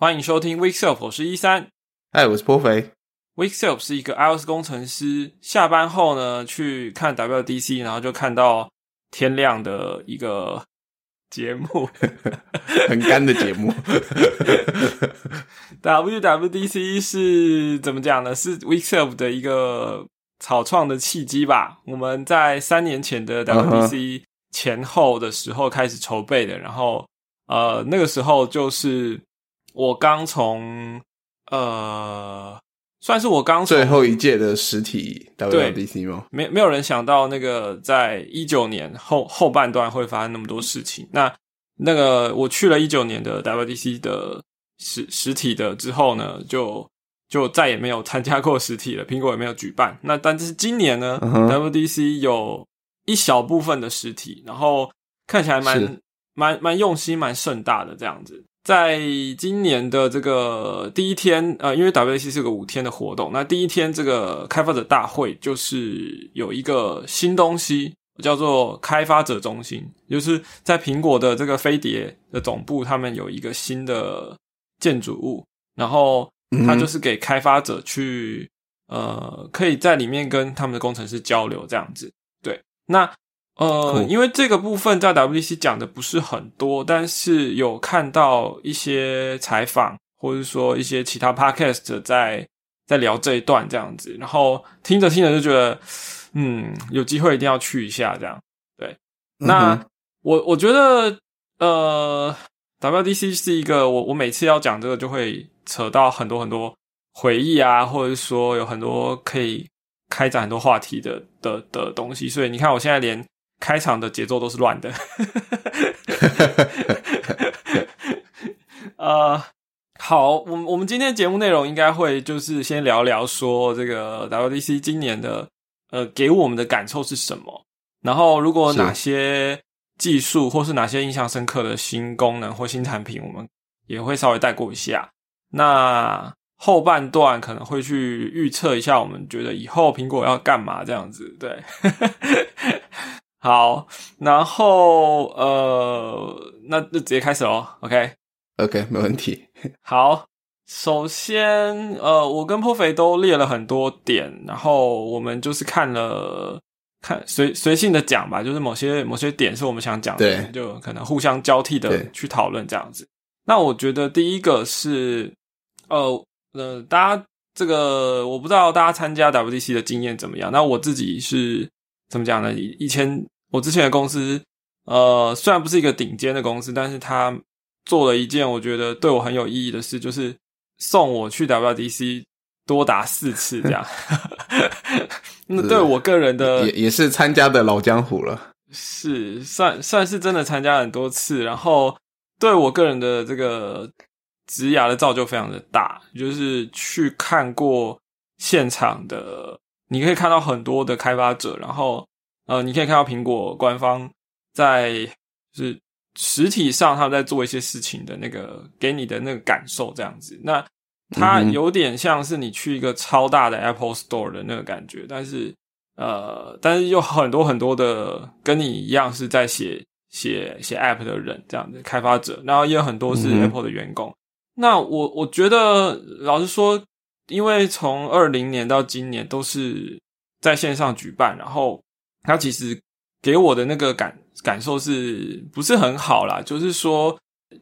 欢迎收听 Week Self，我是一三。嗨，我是波肥。Week Self 是一个 iOS 工程师，下班后呢去看 WDC，然后就看到天亮的一个节目，很干的节目。WWDC 是怎么讲呢？是 Week Self 的一个草创的契机吧。我们在三年前的 WDC 前后的时候开始筹备的，然后呃那个时候就是我刚从呃算是我刚最后一届的实体 WWDC 吗？没没有人想到那个在一九年后后半段会发生那么多事情。那那个我去了一九年的 WDC 的实实体的之后呢，就就再也没有参加过实体了，苹果也没有举办。那但是今年呢、WDC 有一小部分的实体，然后看起来蛮蛮蛮用心、蛮盛大的这样子。在今年的这个第一天，呃，因为 WAC 是个五天的活动，那第一天这个开发者大会就是有一个新东西，叫做开发者中心，就是在苹果的这个飞碟的总部，他们有一个新的建筑物，然后它就是给开发者去，呃，可以在里面跟他们的工程师交流这样子。对，那呃，因为这个部分在 WDC 讲的不是很多，但是有看到一些采访，或者说一些其他 podcast 在在聊这一段这样子，然后听着听着就觉得，嗯，有机会一定要去一下这样。对，那、嗯我我觉得呃，WDC 是一个我我每次要讲这个就会扯到很多很多回忆啊，或者说有很多可以开展很多话题的的的东西，所以你看我现在连开场的节奏都是乱的。呃，好，我们我们今天节目内容应该会就是先聊聊说这个 WDC 今年的呃给我们的感受是什么，然后如果哪些技术或是哪些印象深刻的新功能或新产品，我们也会稍微带过一下。那后半段可能会去预测一下，我们觉得以后苹果要干嘛这样子，对。好，然后呃，那就直接开始喽，OK。OK，没问题。好，首先，呃，我跟破肥都列了很多点，然后我们就是看了看随随性的讲吧，就是某些某些点是我们想讲的，就可能互相交替的去讨论这样子。那我觉得第一个是，呃呃，大家这个我不知道大家参加 WDC 的经验怎么样。那我自己是怎么讲呢？以以前我之前的公司，呃，虽然不是一个顶尖的公司，但是他做了一件我觉得对我很有意义的事，就是送我去 WDC 多达四次这样。那对我个人的也也是参加的老江湖了。是算算是真的参加很多次，然后对我个人的这个职涯的造就非常的大，就是去看过现场的，你可以看到很多的开发者，然后呃，你可以看到苹果官方在就是实体上他们在做一些事情的那个给你的那个感受这样子，那它有点像是你去一个超大的 Apple Store 的那个感觉，但是呃，但是有很多很多的跟你一样是在写写写 App 的人，这样子开发者，然后也有很多是 Apple 的员工。那我我觉得，老实说，因为从二零年到今年都是在线上举办，然后它其实给我的那个感感受是不是很好啦？就是说，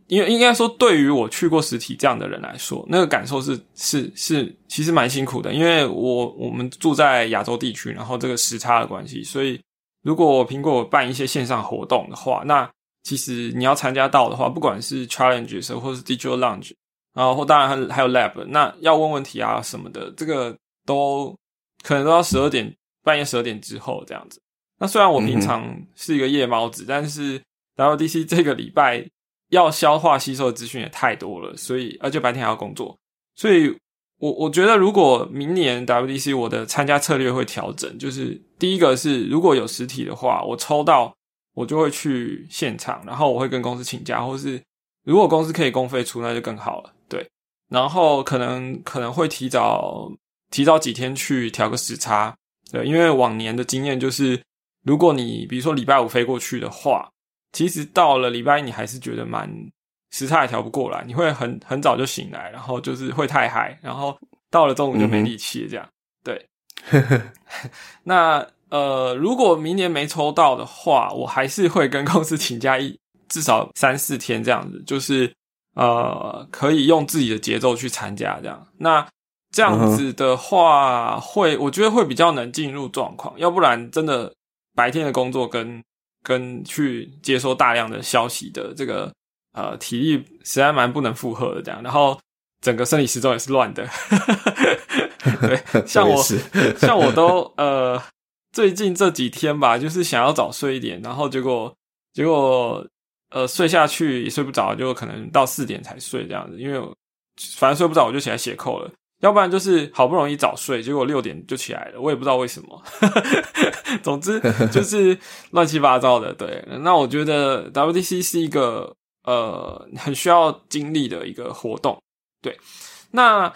因为应该说，对于我去过实体这样的人来说，那个感受是是是，其实蛮辛苦的。因为我我们住在亚洲地区，然后这个时差的关系，所以如果苹果办一些线上活动的话，那其实你要参加到的话，不管是 challenges 或是 digital lounge，然后或当然还还有 lab，那要问问题啊什么的，这个都可能都要十二点半夜十二点之后这样子。那虽然我平常是一个夜猫子，但是 WDC 这个礼拜要消化吸收的资讯也太多了，所以而且白天还要工作，所以我我觉得如果明年 WDC 我的参加策略会调整，就是第一个是如果有实体的话，我抽到我就会去现场，然后我会跟公司请假，或是如果公司可以公费出，那就更好了，对。然后可能可能会提早提早几天去调个时差，对，因为往年的经验就是，如果你比如说礼拜五飞过去的话，其实到了礼拜一你还是觉得蛮时差也调不过来，你会很很早就醒来，然后就是会太嗨，然后到了中午就没力气这样。对，那呃，如果明年没抽到的话，我还是会跟公司请假一至少三四天这样子，就是呃，可以用自己的节奏去参加这样。那这样子的话，会我觉得会比较能进入状况，要不然真的白天的工作跟跟去接收大量的消息的这个呃体力实在蛮不能负荷的这样，然后整个生理时钟也是乱的。对，像我 像我都呃最近这几天吧，就是想要早睡一点，然后结果结果呃睡下去也睡不着，就可能到四点才睡这样子，因为反正睡不着我就起来写扣了。要不然就是好不容易早睡，结果六点就起来了，我也不知道为什么。总之 就是乱七八糟的。对，那我觉得 WDC 是一个呃很需要精力的一个活动。对，那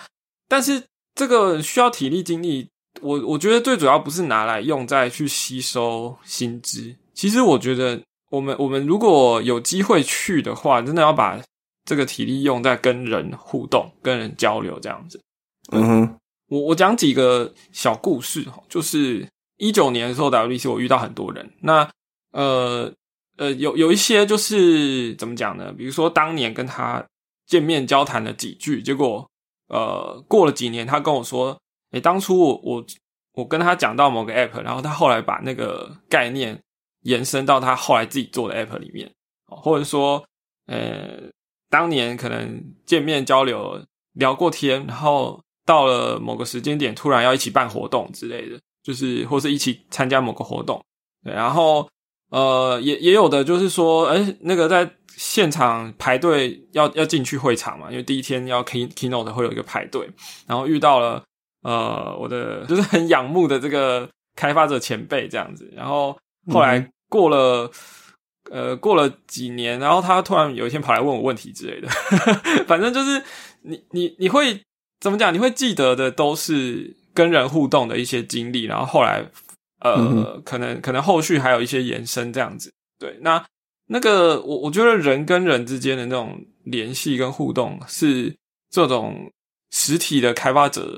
但是这个需要体力精力，我我觉得最主要不是拿来用在去吸收薪资。其实我觉得我们我们如果有机会去的话，真的要把这个体力用在跟人互动、跟人交流这样子。嗯哼，我我讲几个小故事哈，就是一九年的时候 WDC 我遇到很多人，那呃呃有有一些就是怎么讲呢？比如说当年跟他见面交谈了几句，结果呃过了几年，他跟我说，诶，当初我我我跟他讲到某个 app，然后他后来把那个概念延伸到他后来自己做的 app 里面，或者说呃当年可能见面交流聊过天，然后。到了某个时间点，突然要一起办活动之类的，就是或是一起参加某个活动，对，然后呃，也也有的就是说，哎，那个在现场排队要要进去会场嘛，因为第一天要 key keynote 会有一个排队，然后遇到了呃我的就是很仰慕的这个开发者前辈这样子，然后后来过了呃过了几年，然后他突然有一天跑来问我问题之类的，反正就是你你你会。怎么讲？你会记得的都是跟人互动的一些经历，然后后来，呃，可能可能后续还有一些延伸这样子。对，那那个我我觉得人跟人之间的那种联系跟互动，是这种实体的开发者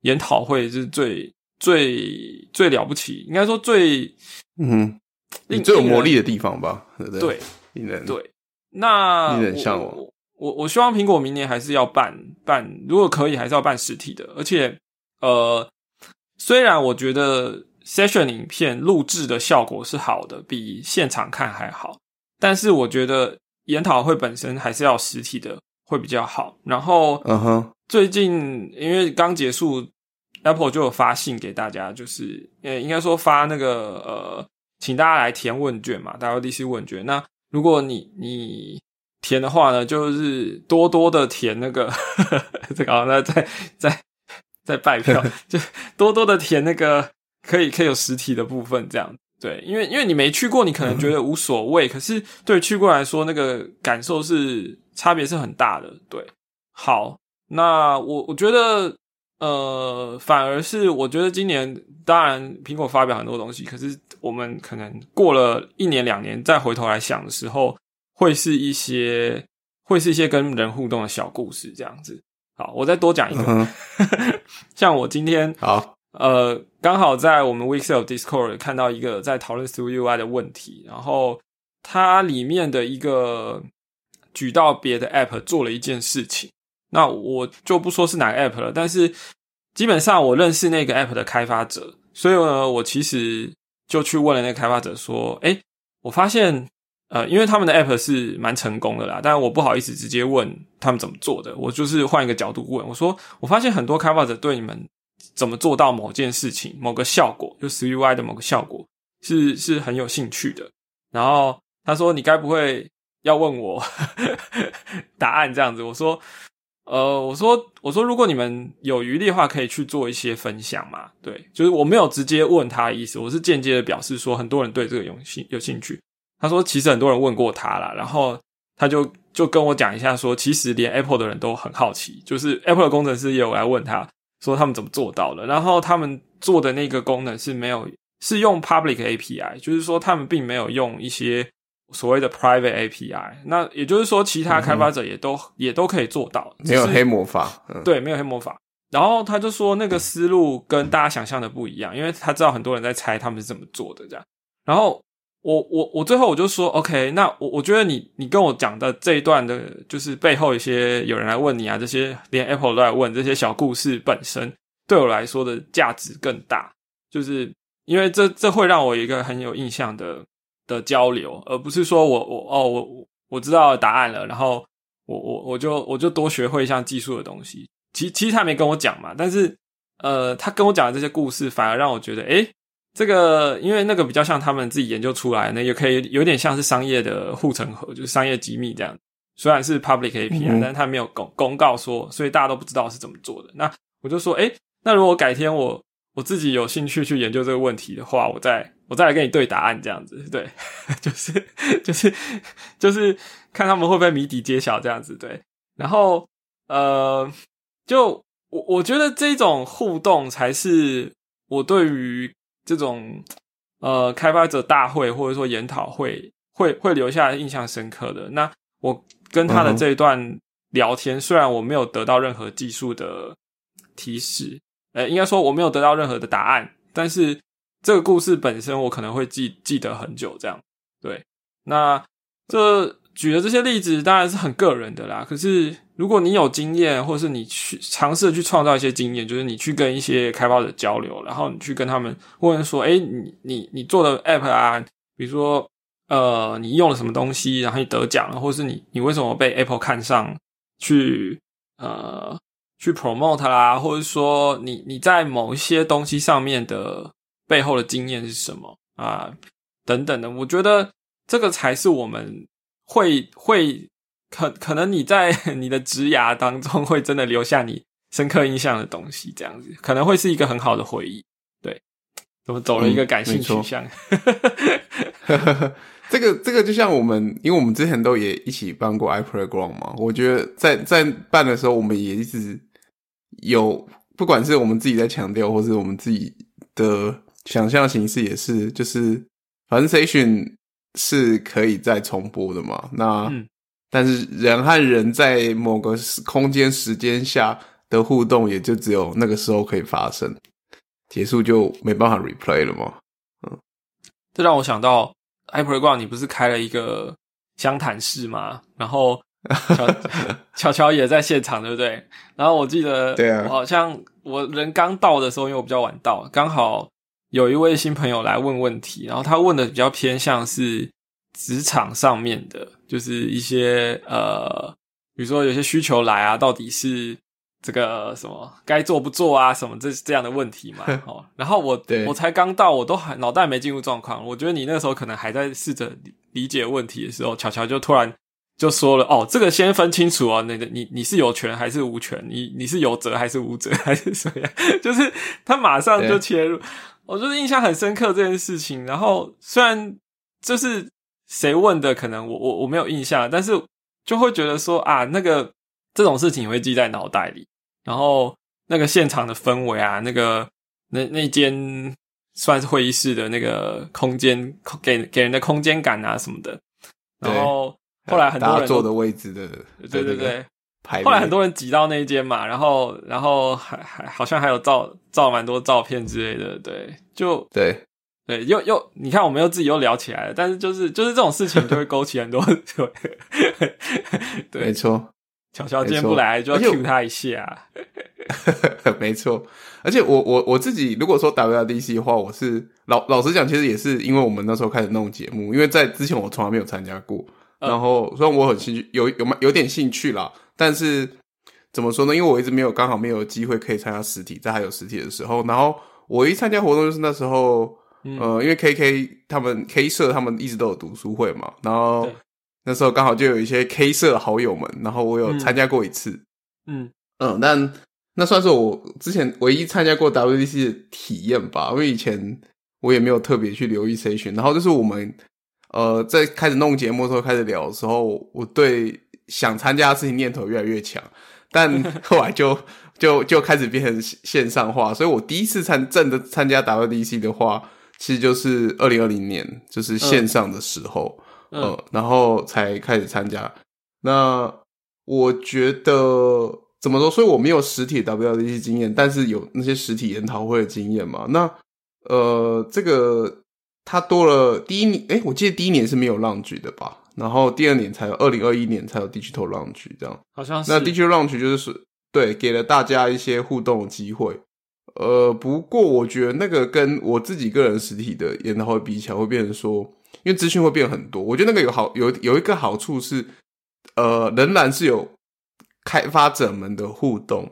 研讨会是最最最了不起，应该说最嗯，你最有魔力的地方吧？对不对？对，对，那令人向往。我我希望苹果明年还是要办办，如果可以还是要办实体的。而且，呃，虽然我觉得 session 影片录制的效果是好的，比现场看还好，但是我觉得研讨会本身还是要实体的会比较好。然后，嗯哼，最近因为刚结束，Apple 就有发信给大家，就是呃，应该说发那个呃，请大家来填问卷嘛，WDC 问卷。那如果你你填的话呢，就是多多的填那个 这个，那再再再拜票，就多多的填那个可以可以有实体的部分，这样对，因为因为你没去过，你可能觉得无所谓，可是对去过来说，那个感受是差别是很大的。对，好，那我我觉得呃，反而是我觉得今年当然苹果发表很多东西，可是我们可能过了一年两年再回头来想的时候。会是一些，会是一些跟人互动的小故事，这样子。好，我再多讲一个。像我今天，好，呃，刚好在我们 Weekself Discord 看到一个在讨论 Through UI 的问题，然后它里面的一个举到别的 App 做了一件事情，那我就不说是哪个 App 了，但是基本上我认识那个 App 的开发者，所以呢，我其实就去问了那个开发者说，哎，我发现。呃，因为他们的 app 是蛮成功的啦，但我不好意思直接问他们怎么做的，我就是换一个角度问，我说我发现很多开发者对你们怎么做到某件事情、某个效果，就 C U I 的某个效果是是很有兴趣的。然后他说：“你该不会要问我 答案这样子？”我说：“呃，我说我说如果你们有余力的话，可以去做一些分享嘛。”对，就是我没有直接问他意思，我是间接的表示说，很多人对这个有兴有兴趣。他说：“其实很多人问过他了，然后他就就跟我讲一下，说其实连 Apple 的人都很好奇，就是 Apple 的工程师也有来问他，说他们怎么做到的。然后他们做的那个功能是没有是用 Public API，就是说他们并没有用一些所谓的 private API。那也就是说，其他开发者也都也都可以做到，没有黑魔法。对，没有黑魔法。然后他就说，那个思路跟大家想象的不一样，因为他知道很多人在猜他们是怎么做的这样。然后我我我最后我就说，OK，那我我觉得你你跟我讲的这一段的，就是背后一些有人来问你啊，这些连 Apple 都来问这些小故事本身，对我来说的价值更大，就是因为这这会让我一个很有印象的的交流，而不是说我我哦我我知道答案了，然后我我我就我就多学会一项技术的东西。其其实他没跟我讲嘛，但是呃，他跟我讲的这些故事，反而让我觉得，诶，这个因为那个比较像他们自己研究出来，那也可以有点像是商业的护城河，就是商业机密这样。虽然是 public API，但是他没有公公告说，所以大家都不知道是怎么做的。那我就说，诶，那如果改天我我自己有兴趣去研究这个问题的话，我再我再来跟你对答案这样子，对，就是就是就是看他们会不会谜底揭晓这样子，对，然后呃。就我我觉得这种互动才是我对于这种呃开发者大会或者说研讨会会会留下印象深刻的。那我跟他的这一段聊天，虽然我没有得到任何技术的提示，呃，应该说我没有得到任何的答案，但是这个故事本身我可能会记记得很久。这样对，那这。举的这些例子当然是很个人的啦，可是如果你有经验，或是你去尝试去创造一些经验，就是你去跟一些开发者交流，然后你去跟他们问说：“哎，你你你做的 app 啊，比如说呃，你用了什么东西，然后你得奖了，或是你你为什么被 Apple 看上去呃去 promote 啦，或者说你你在某一些东西上面的背后的经验是什么啊等等的，我觉得这个才是我们。会会可可能你在 你的职涯当中会真的留下你深刻印象的东西，这样子可能会是一个很好的回忆。对，怎么走了一个感性取向？这个这个就像我们，因为我们之前都也一起办过 iProgram 嘛，我觉得在在办的时候，我们也一直有，不管是我们自己在强调，或是我们自己的想象形式，也是就是反正 session。是可以再重播的嘛？那但是人和人在某个空间时间下的互动，也就只有那个时候可以发生，结束就没办法 replay 了嘛。嗯，这让我想到 Go，你不是开了一个湘潭市吗？然后巧巧巧也在现场，对不对？然后我记得，对啊，好像我人刚到的时候，因为我比较晚到，刚好。有一位新朋友来问问题，然后他问的比较偏向是职场上面的，就是一些呃，比如说有些需求来啊，到底是这个什么该做不做啊，什么这这样的问题嘛。哦，然后我我才刚到，我都还脑袋没进入状况。我觉得你那时候可能还在试着理解问题的时候，巧巧就突然就说了：“哦，这个先分清楚啊，那个你你是有权还是无权？你你是有责还是无责 还是什么样？” 就是他马上就切入。我就是印象很深刻这件事情，然后虽然就是谁问的，可能我我我没有印象，但是就会觉得说啊，那个这种事情会记在脑袋里，然后那个现场的氛围啊，那个那那间算是会议室的那个空间，给给人的空间感啊什么的，然后后来很多人坐的位置的，对对对。后来很多人挤到那一间嘛，然后然后还还好像还有照照蛮多照片之类的，对，就对对，又又你看我们又自己又聊起来了，但是就是就是这种事情就会勾起很多，对，没错，巧巧今天不来就要 Q 他一下，没错，而且我我我自己如果说 WDC 的话，我是老老实讲，其实也是因为我们那时候开始弄节目，因为在之前我从来没有参加过，然后虽然我很兴趣，有有有点兴趣啦。但是怎么说呢？因为我一直没有刚好没有机会可以参加实体，在还有实体的时候，然后我一参加活动就是那时候，呃，因为 K K 他们 K 社他们一直都有读书会嘛，然后那时候刚好就有一些 K 社的好友们，然后我有参加过一次，嗯嗯，但那算是我之前唯一参加过 W D C 的体验吧，因为以前我也没有特别去留意 C 群，然后就是我们呃在开始弄节目的时候开始聊的时候，我对。想参加的事情念头越来越强，但 后来就就就开始变成线上化。所以我第一次参正的参加 WDC 的话，其实就是二零二零年，就是线上的时候。呃，然后才开始参加。那我觉得怎么说？所以我没有实体 WDC 经验，但是有那些实体研讨会的经验嘛。那呃，这个它多了第一年，哎，我记得第一年是没有浪局的吧？然后第二年才有，二零二一年才有 Digital Launch 这样。好像是。那 Digital Launch 就是对给了大家一些互动的机会。呃，不过我觉得那个跟我自己个人实体的研讨会比起来，会变成说，因为资讯会变很多。我觉得那个有好有有一个好处是，呃，仍然是有开发者们的互动，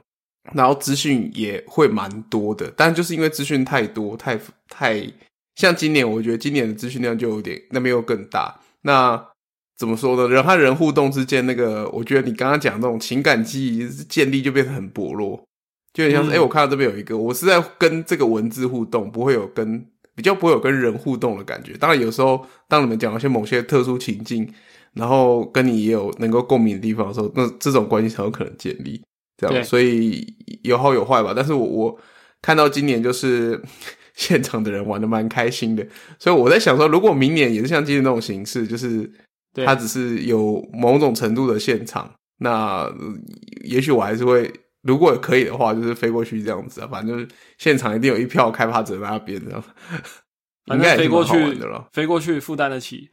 然后资讯也会蛮多的。但就是因为资讯太多，太太像今年，我觉得今年的资讯量就有点那边又更大。那怎么说呢？人和人互动之间，那个我觉得你刚刚讲那种情感记忆建立就变得很薄弱。就很像是，哎，我看到这边有一个，我是在跟这个文字互动，不会有跟比较不会有跟人互动的感觉。当然，有时候当你们讲一些某些特殊情境，然后跟你也有能够共鸣的地方的时候，那这种关系才有可能建立。这样，所以有好有坏吧。但是我我看到今年就是现场的人玩的蛮开心的，所以我在想说，如果明年也是像今天那种形式，就是它只是有某种程度的现场，那也许我还是会。如果可以的话，就是飞过去这样子啊，反正就是现场一定有一票开发者在那边 这样，应该飞过去的了。飞过去负担得起，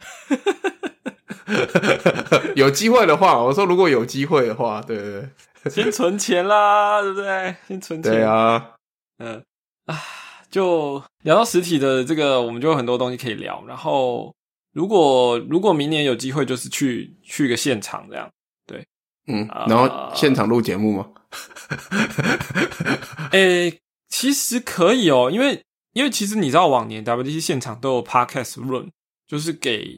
有机会的话，我说如果有机会的话，对对对，先存钱啦，对不对？先存钱。对啊，嗯啊，就聊到实体的这个，我们就有很多东西可以聊。然后，如果如果明年有机会，就是去去一个现场这样，对，嗯，然后现场录节目吗？诶，其实可以哦，因为因为其实你知道，往年 WDC 现场都有 Podcast Run，就是给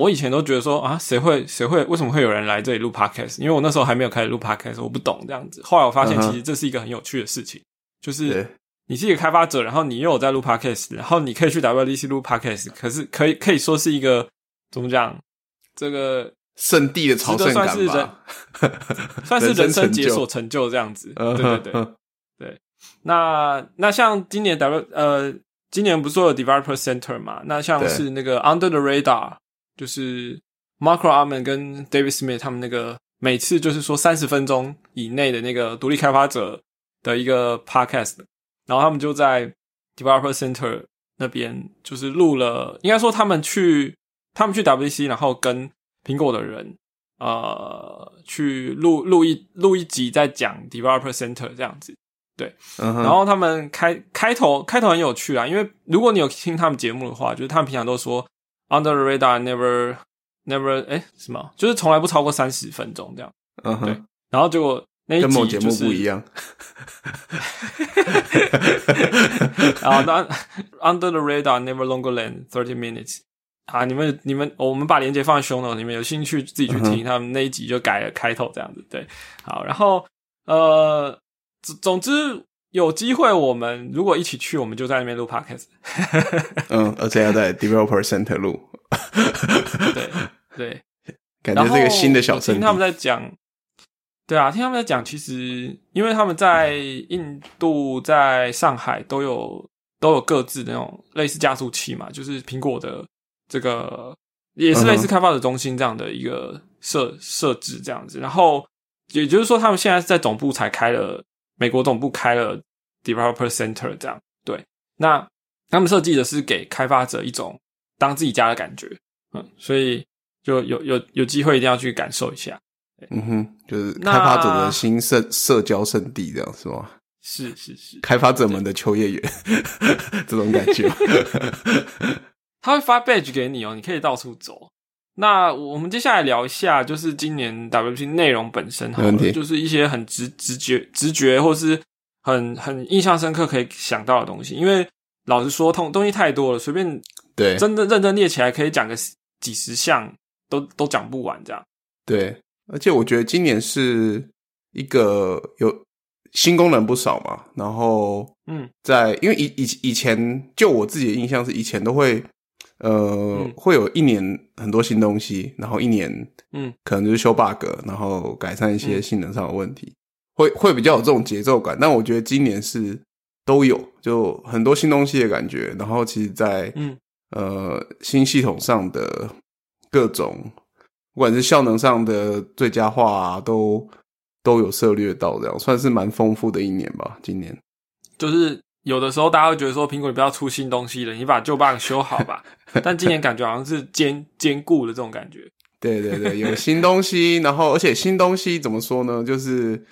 我以前都觉得说啊，谁会谁会为什么会有人来这里录 Podcast？因为我那时候还没有开始录 Podcast，我不懂这样子。后来我发现，其实这是一个很有趣的事情，就是你是一个开发者，然后你又有在录 Podcast，然后你可以去 WDC 录 Podcast，可是可以可以说是一个怎么讲这个。圣地的朝圣感吧，算是人生解锁成就这样子。对对对对。那那像今年 W 呃，今年不是有 Developer Center 嘛？那像是那个 Under the Radar，就是 Marco Arman 跟 David Smith 他们那个每次就是说三十分钟以内的那个独立开发者的一个 Podcast，然后他们就在 Developer Center 那边就是录了，应该说他们去他们去 WC，然后跟苹果的人，呃，去录录一录一集，在讲 Developer Center 这样子，对，然后他们开开头开头很有趣啊，因为如果你有听他们节目的话，就是他们平常都说 Under the radar, never never，哎，什么，就是从来不超过三十分钟这样，嗯哼，对，然后结果那一集节目不一样，然 后那 Under the radar, never longer than thirty minutes。啊！你们、你们，我们把链接放在胸了，你们有兴趣自己去听。他们那一集就改了开头这样子，对。好，然后呃，总总之有机会，我们如果一起去，我们就在那边录 podcast。嗯，而且要在 developer center 录。对对，感觉这个新的小听他们在讲，对啊，听他们在讲，其实因为他们在印度、在上海都有都有各自那种类似加速器嘛，就是苹果的。这个也是类似开发者中心这样的一个设设置这样子，然后也就是说，他们现在是在总部才开了美国总部开了 developer center 这样，对，那他们设计的是给开发者一种当自己家的感觉，嗯，所以就有有有机会一定要去感受一下，嗯哼，就是开发者的新社社交圣地这样是吗？是是是，开发者们的秋叶原 这种感觉。他会发 badge 给你哦，你可以到处走。那我们接下来聊一下，就是今年 WP 内容本身，好就是一些很直直觉、直觉，或是很很印象深刻可以想到的东西。因为老实说，通东西太多了，随便对真的认真列起来，可以讲个几十项，都都讲不完这样。对，而且我觉得今年是一个有新功能不少嘛。然后，嗯，在因为以以以前，就我自己的印象是，以前都会。呃，会有一年很多新东西，然后一年，嗯，可能就是修 bug，然后改善一些性能上的问题，会会比较有这种节奏感。但我觉得今年是都有，就很多新东西的感觉。然后其实，在嗯呃新系统上的各种不管是效能上的最佳化啊，都都有涉猎到，这样算是蛮丰富的一年吧。今年就是有的时候大家会觉得说，苹果你不要出新东西了，你把旧 bug 修好吧。但今年感觉好像是兼兼顾的这种感觉。对对对，有新东西，然后而且新东西怎么说呢？就是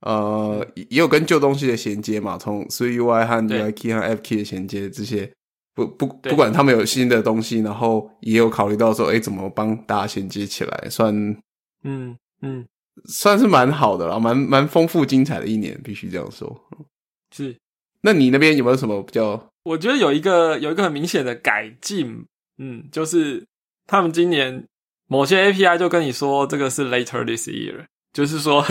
呃，也有跟旧东西的衔接嘛，从 Three UI 和 UI Key 和 F Key 的衔接，这些不不不管他们有新的东西，然后也有考虑到说，哎，怎么帮大家衔接起来，算嗯嗯，算是蛮好的了，蛮蛮丰富精彩的一年，必须这样说。是，那你那边有没有什么比较？我觉得有一个有一个很明显的改进，嗯，就是他们今年。某些 API 就跟你说这个是 later this year，就是说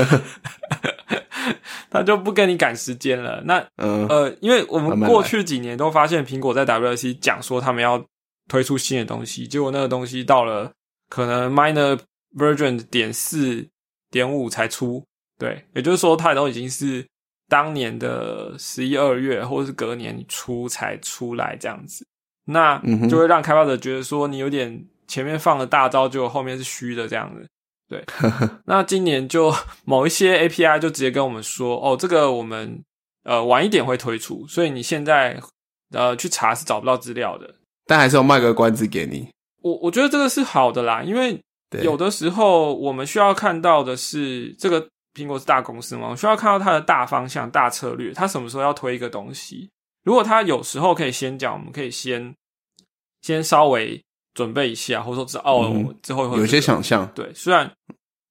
他就不跟你赶时间了。那呃，因为我们过去几年都发现苹果在 WC 讲说他们要推出新的东西，结果那个东西到了可能 minor version 点四点五才出。对，也就是说它都已经是当年的十一二月或者是隔年初才出来这样子，那就会让开发者觉得说你有点。前面放了大招，就后面是虚的这样子。对，那今年就 某一些 API 就直接跟我们说，哦，这个我们呃晚一点会推出，所以你现在呃去查是找不到资料的。但还是要卖个关子给你。我我觉得这个是好的啦，因为有的时候我们需要看到的是，这个苹果是大公司嘛，我需要看到它的大方向、大策略，它什么时候要推一个东西。如果它有时候可以先讲，我们可以先先稍微。准备一下，或者说知道哦，之后会有些想象。对，虽然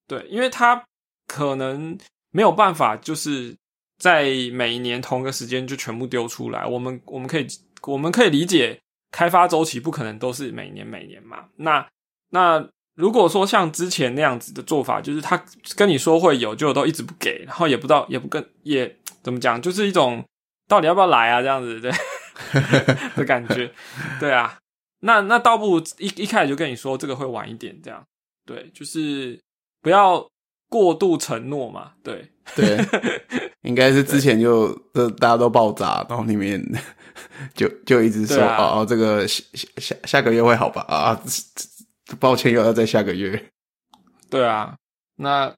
对，因为他可能没有办法，就是在每一年同个时间就全部丢出来。我们我们可以我们可以理解，开发周期不可能都是每年每年嘛。那那如果说像之前那样子的做法，就是他跟你说会有，就都一直不给，然后也不知道也不跟也怎么讲，就是一种到底要不要来啊这样子对 的感觉，对啊。那那倒不如一一开始就跟你说这个会晚一点，这样。对，就是不要过度承诺嘛，对对，应该是之前就这大家都爆炸，然后里面 就就一直说哦哦，这个下下下个月会好吧？啊，抱歉又要在下个月，对啊，那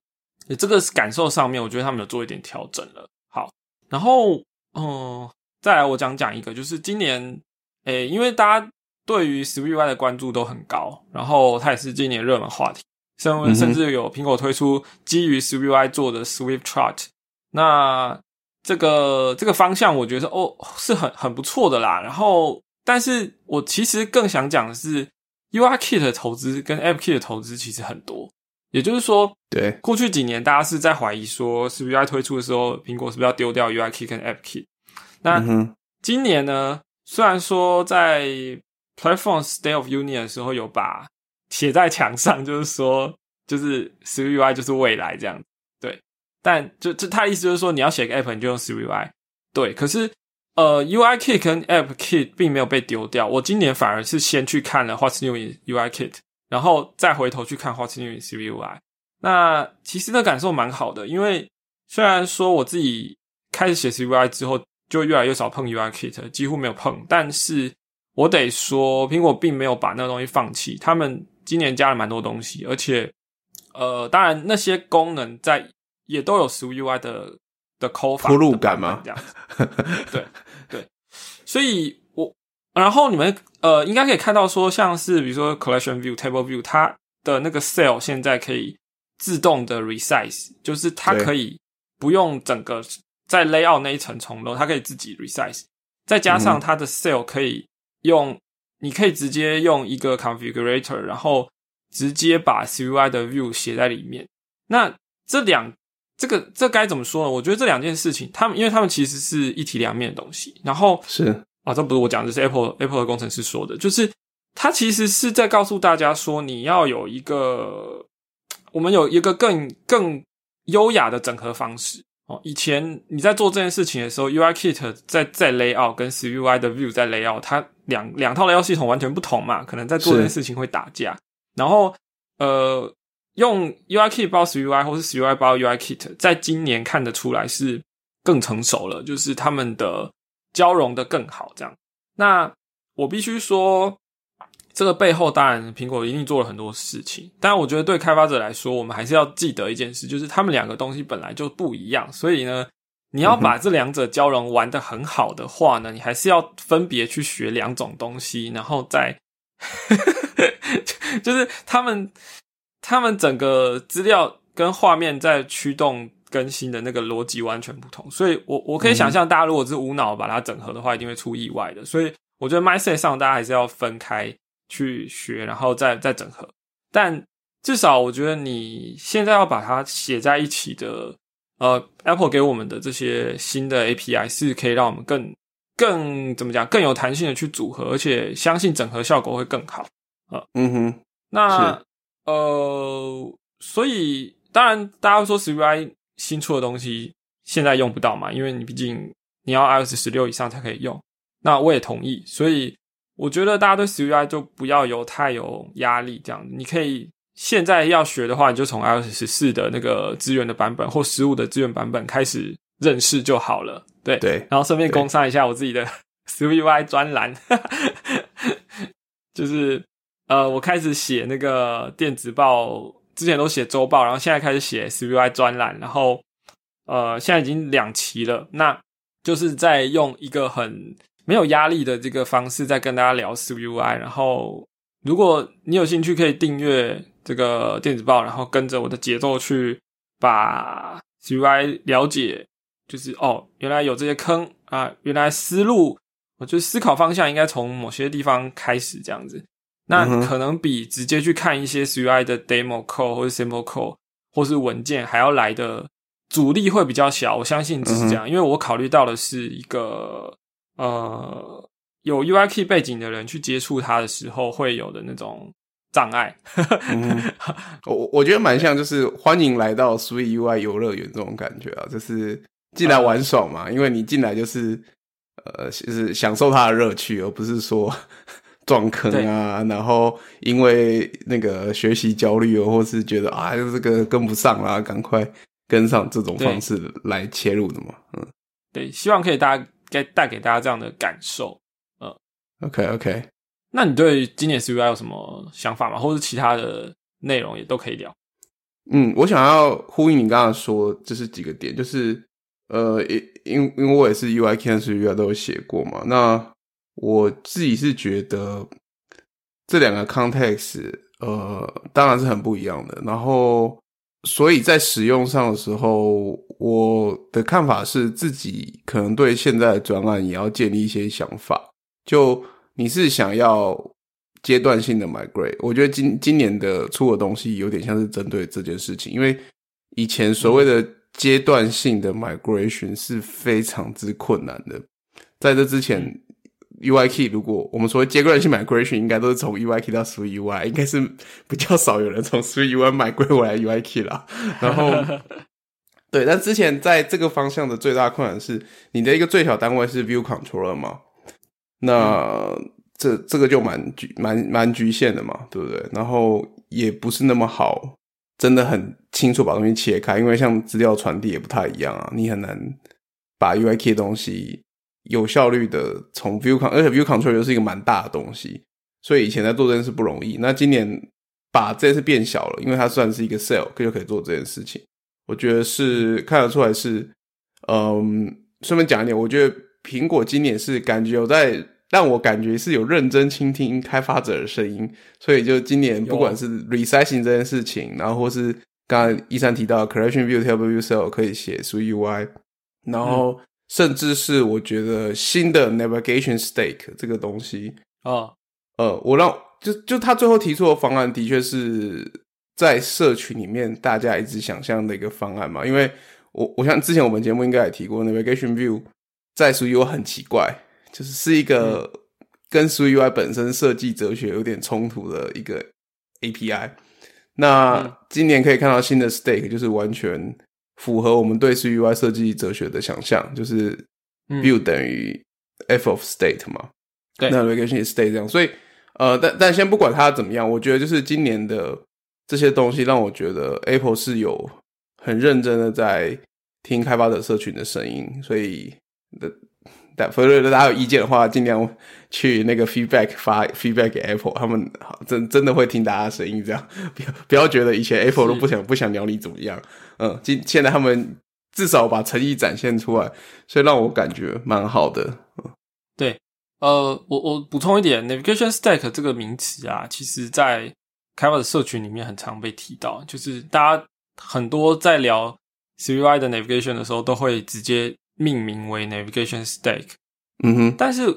这个感受上面，我觉得他们有做一点调整了。好，然后嗯，再来我讲讲一个，就是今年诶，因为大家。对于 SwiftUI 的关注都很高，然后它也是今年热门话题，甚甚至有苹果推出基于 SwiftUI 做的 Swift Chart。那这个这个方向，我觉得哦是很很不错的啦。然后，但是我其实更想讲的是，UIKit 的投资跟 AppKit 的投资其实很多。也就是说，对过去几年大家是在怀疑说，SwiftUI 推出的时候，苹果是不是要丢掉 UIKit 跟 AppKit？那今年呢，虽然说在 Platform State of Union 的时候有把写在墙上，就是说，就是 SwiftUI 就是未来这样，对。但就就他的意思就是说，你要写个 App，你就用 SwiftUI。对，可是呃，UIKit 跟 AppKit 并没有被丢掉。我今年反而是先去看了 What's New in UIKit，然后再回头去看 What's New in SwiftUI。那其实那感受蛮好的，因为虽然说我自己开始写 SwiftUI 之后，就越来越少碰 UIKit，几乎没有碰，但是。我得说，苹果并没有把那个东西放弃。他们今年加了蛮多东西，而且，呃，当然那些功能在也都有 SwiftUI 的的抠法、铺路感吗？这样子，对对。所以，我然后你们呃，应该可以看到说，像是比如说 Collection View、Table View，它的那个 Cell 现在可以自动的 resize，就是它可以不用整个在 Layout 那一层重楼，它可以自己 resize，再加上它的 Cell 可以。用你可以直接用一个 configurator，然后直接把 SwiftUI 的 view 写在里面。那这两这个这该怎么说呢？我觉得这两件事情，他们因为他们其实是一体两面的东西。然后是啊，这不是我讲这，是 Apple Apple 的工程师说的，就是他其实是在告诉大家说，你要有一个我们有一个更更优雅的整合方式。哦，以前你在做这件事情的时候，UIKit 在在 layout 跟 SwiftUI 的 view 在 layout，它两两套 layout 系统完全不同嘛，可能在做这件事情会打架。然后，呃，用 UIKit 包 SwiftUI 或是 SwiftUI 包 UIKit，在今年看得出来是更成熟了，就是他们的交融的更好。这样，那我必须说，这个背后当然苹果一定做了很多事情，但我觉得对开发者来说，我们还是要记得一件事，就是他们两个东西本来就不一样，所以呢，你要把这两者交融玩的很好的话呢，你还是要分别去学两种东西，然后再，就是他们他们整个资料跟画面在驱动更新的那个逻辑完全不同，所以我我可以想象，大家如果是无脑把它整合的话，一定会出意外的，所以我觉得 mindset 上大家还是要分开。去学，然后再再整合。但至少我觉得你现在要把它写在一起的，呃，Apple 给我们的这些新的 API 是可以让我们更更怎么讲更有弹性的去组合，而且相信整合效果会更好。啊，嗯哼。那呃，所以当然大家说 SUI 新出的东西现在用不到嘛，因为你毕竟你要 iOS 十六以上才可以用。那我也同意，所以。我觉得大家对 CUI 就不要有太有压力，这样你可以现在要学的话，你就从 iOS 十四的那个资源的版本或十五的资源版本开始认识就好了。对对，然后顺便工商一下我自己的 CUI 专栏，就是呃，我开始写那个电子报，之前都写周报，然后现在开始写 CUI 专栏，然后呃，现在已经两期了，那就是在用一个很。没有压力的这个方式在跟大家聊 SUI，然后如果你有兴趣，可以订阅这个电子报，然后跟着我的节奏去把 SUI 了解，就是哦，原来有这些坑啊，原来思路，我觉得思考方向应该从某些地方开始这样子，那可能比直接去看一些 SUI 的 demo code 或者 sample code 或是文件还要来的阻力会比较小，我相信只是这样，因为我考虑到的是一个。呃，有 UI Key 背景的人去接触它的时候，会有的那种障碍。我我觉得蛮像，就是欢迎来到 Sweet UI 游乐园这种感觉啊，就是进来玩爽嘛。因为你进来就是呃，就是享受它的乐趣，而不是说 撞坑啊。然后因为那个学习焦虑，或是觉得啊，这个跟不上啦，赶快跟上这种方式来切入的嘛。嗯，对，希望可以大家。该带给大家这样的感受，嗯，OK OK，那你对今年 CUI 有什么想法吗？或者其他的内容也都可以聊。嗯，我想要呼应你刚刚说，这是几个点，就是呃，因因因为我也是 UI、和 SUI 都有写过嘛，那我自己是觉得这两个 context，呃，当然是很不一样的，然后。所以在使用上的时候，我的看法是自己可能对现在的专案也要建立一些想法。就你是想要阶段性的 migrate，我觉得今今年的出的东西有点像是针对这件事情，因为以前所谓的阶段性的 migration 是非常之困难的，在这之前。UI key，如果我们说接过来去买 migration，应该都是从 UI key 到 Sui UI，应该是比较少有人从 Sui UI 买归回来 UI key 啦。然后，对，但之前在这个方向的最大困难是，你的一个最小单位是 View Controller 嘛？那这这个就蛮局蛮蛮局限的嘛，对不对？然后也不是那么好，真的很清楚把东西切开，因为像资料传递也不太一样啊，你很难把 UI key 的东西。有效率的从 view con，而且 view control 又是一个蛮大的东西，所以以前在做这件事不容易。那今年把这件事变小了，因为它算是一个 cell，就可以做这件事情。我觉得是看得出来是，嗯，顺便讲一点，我觉得苹果今年是感觉有在让我感觉是有认真倾听开发者的声音，所以就今年不管是 resizing 这件事情，然后或是刚刚一三提到 collection view table view cell 可以写属 UI，然后。甚至是我觉得新的 navigation stake 这个东西啊，呃，我让就就他最后提出的方案，的确是在社群里面大家一直想象的一个方案嘛。因为我我想之前我们节目应该也提过，navigation view 在 SUI 很奇怪，就是是一个跟 SUI 本身设计哲学有点冲突的一个 API。那今年可以看到新的 stake 就是完全。符合我们对 CUI 设计哲学的想象，就是 view 等于 f of state 嘛，对，那 regression state 这样，所以呃，但但先不管它怎么样，我觉得就是今年的这些东西让我觉得 Apple 是有很认真的在听开发者社群的声音，所以但否则大家有意见的话，尽量去那个 feedback 发 feedback 给 Apple，他们好真真的会听大家声音，这样 不要不要觉得以前 Apple 都不想不想鸟你怎么样，嗯，今现在他们至少把诚意展现出来，所以让我感觉蛮好的。对，呃，我我补充一点，navigation stack 这个名词啊，其实在开发的社群里面很常被提到，就是大家很多在聊 CUI 的 navigation 的时候，都会直接。命名为 Navigation Stack，嗯哼，但是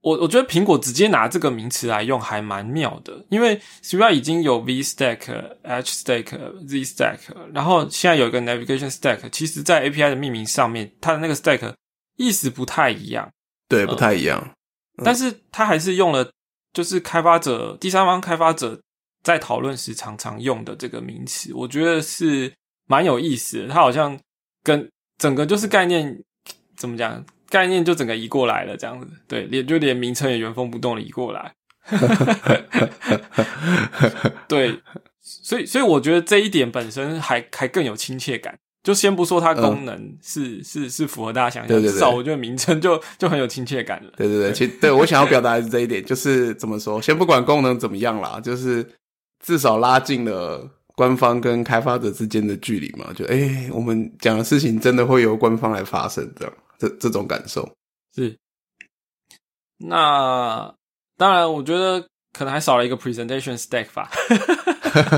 我我觉得苹果直接拿这个名词来用还蛮妙的，因为 s u i 已经有 V Stack、H Stack、Z Stack，然后现在有一个 Navigation Stack，其实在 API 的命名上面，它的那个 Stack 意思不太一样，对，不太一样，但是它还是用了，就是开发者第三方开发者在讨论时常常用的这个名词，我觉得是蛮有意思的，它好像跟整个就是概念。怎么讲？概念就整个移过来了，这样子，对，连就连名称也原封不动的移过来。对，所以所以我觉得这一点本身还还更有亲切感。就先不说它功能是是是符合大家想象，至少我觉得名称就就很有亲切感了。对对对，其实对我想要表达的是这一点，就是怎么说，先不管功能怎么样啦，就是至少拉近了。官方跟开发者之间的距离嘛，就哎，我们讲的事情真的会由官方来发生，这样这这种感受是。那当然，我觉得可能还少了一个 presentation stack 吧。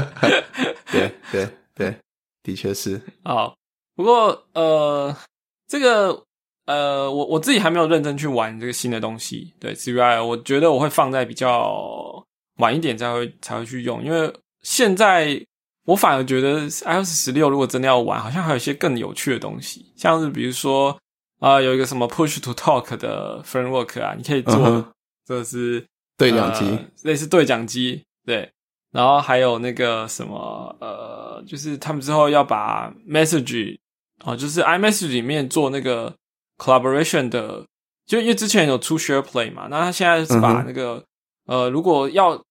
对对对，的确是。好，不过呃，这个呃，我我自己还没有认真去玩这个新的东西。对 c u i 我觉得我会放在比较晚一点才会才会去用，因为现在。我反而觉得 iOS 十六如果真的要玩，好像还有一些更有趣的东西，像是比如说啊，有一个什么 Push to Talk 的 framework 啊，你可以做，这是对讲机，类似对讲机，对。然后还有那个什么呃，就是他们之后要把 Message 哦，就是 iMessage 里面做那个 collaboration 的，就因为之前有出 Share Play 嘛，那他现在是把那个呃，如果要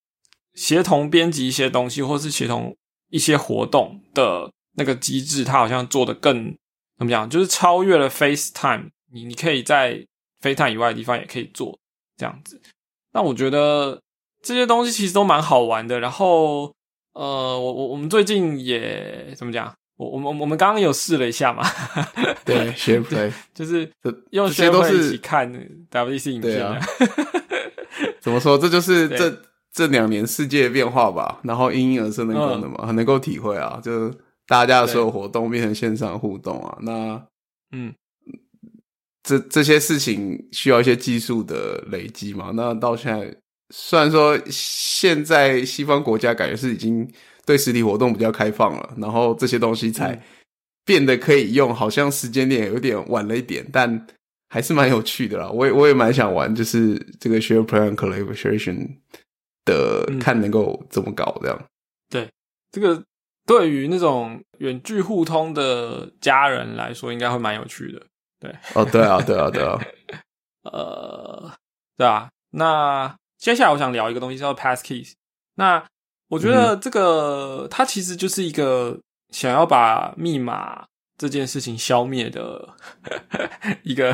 协同编辑一些东西，或是协同。一些活动的那个机制，它好像做的更怎么讲，就是超越了 FaceTime。你你可以在 FaceTime 以外的地方也可以做这样子。那我觉得这些东西其实都蛮好玩的。然后，呃，我我我们最近也怎么讲？我我们我们刚刚有试了一下嘛？对，SharePlay 就是用 SharePlay 一起看 WDC 影片。怎么说？这就是这。这两年世界变化吧，然后因应而生的功能嘛，很能够体会啊。就大家的所有活动变成线上互动啊，那嗯，这这些事情需要一些技术的累积嘛。那到现在，虽然说现在西方国家感觉是已经对实体活动比较开放了，然后这些东西才变得可以用，好像时间点有点晚了一点，但还是蛮有趣的啦。我也我也蛮想玩，就是这个 share plan collaboration。的看能够怎么搞这样？对，这个对于那种远距互通的家人来说，应该会蛮有趣的。对，哦，对啊，对啊，对啊，呃，对啊。那接下来我想聊一个东西，叫做 Passkeys。那我觉得这个它其实就是一个想要把密码这件事情消灭的 一个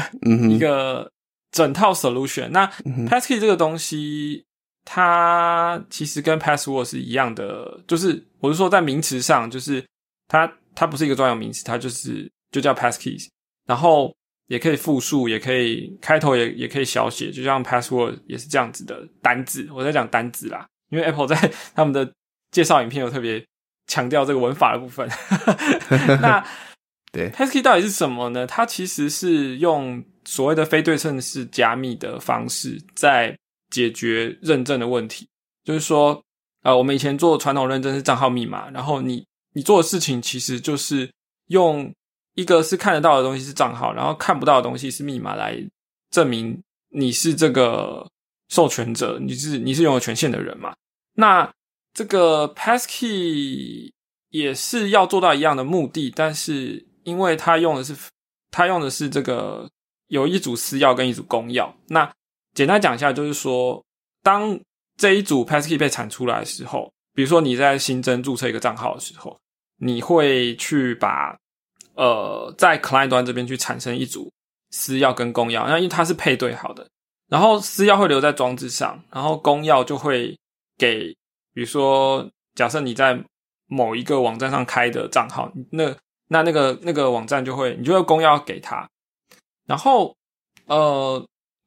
一个整套 solution。那 Passkey 这个东西。它其实跟 password 是一样的，就是我是说在名词上，就是它它不是一个专有名词，它就是就叫 passkeys，然后也可以复数，也可以开头也也可以小写，就像 password 也是这样子的单字。我在讲单字啦，因为 Apple 在他们的介绍影片有特别强调这个文法的部分。那对 passkey 到底是什么呢？它其实是用所谓的非对称式加密的方式在。解决认证的问题，就是说，呃，我们以前做传统认证是账号密码，然后你你做的事情其实就是用一个是看得到的东西是账号，然后看不到的东西是密码来证明你是这个授权者，你是你是拥有权限的人嘛？那这个 passkey 也是要做到一样的目的，但是因为它用的是它用的是这个有一组私钥跟一组公钥，那。简单讲一下，就是说，当这一组 passkey 被产出来的时候，比如说你在新增注册一个账号的时候，你会去把呃在 client 端这边去产生一组私钥跟公钥，那因为它是配对好的，然后私钥会留在装置上，然后公钥就会给，比如说假设你在某一个网站上开的账号，那那那个那个网站就会，你就用公钥给他，然后呃，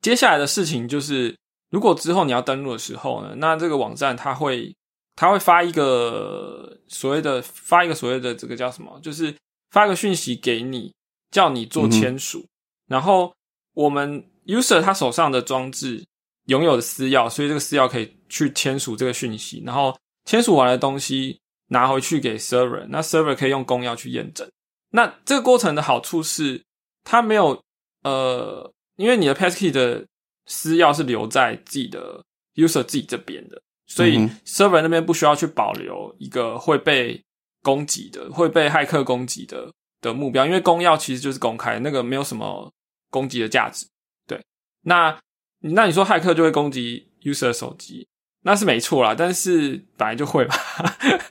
接下来的事情就是，如果之后你要登录的时候呢，那这个网站它会它会发一个所谓的发一个所谓的这个叫什么，就是发一个讯息给你，叫你做签署，然后我们 user 他手上的装置拥有的私钥，所以这个私钥可以去签署这个讯息，然后签署完的东西拿回去给 server，那 server 可以用公钥去验证。那这个过程的好处是，它没有呃，因为你的 passkey 的私钥是留在自己的 user 自己这边的，所以 server 那边不需要去保留一个会被攻击的、会被骇客攻击的的目标，因为公钥其实就是公开，那个没有什么攻击的价值。对，那那你说骇客就会攻击 user 手机，那是没错啦，但是本来就会吧？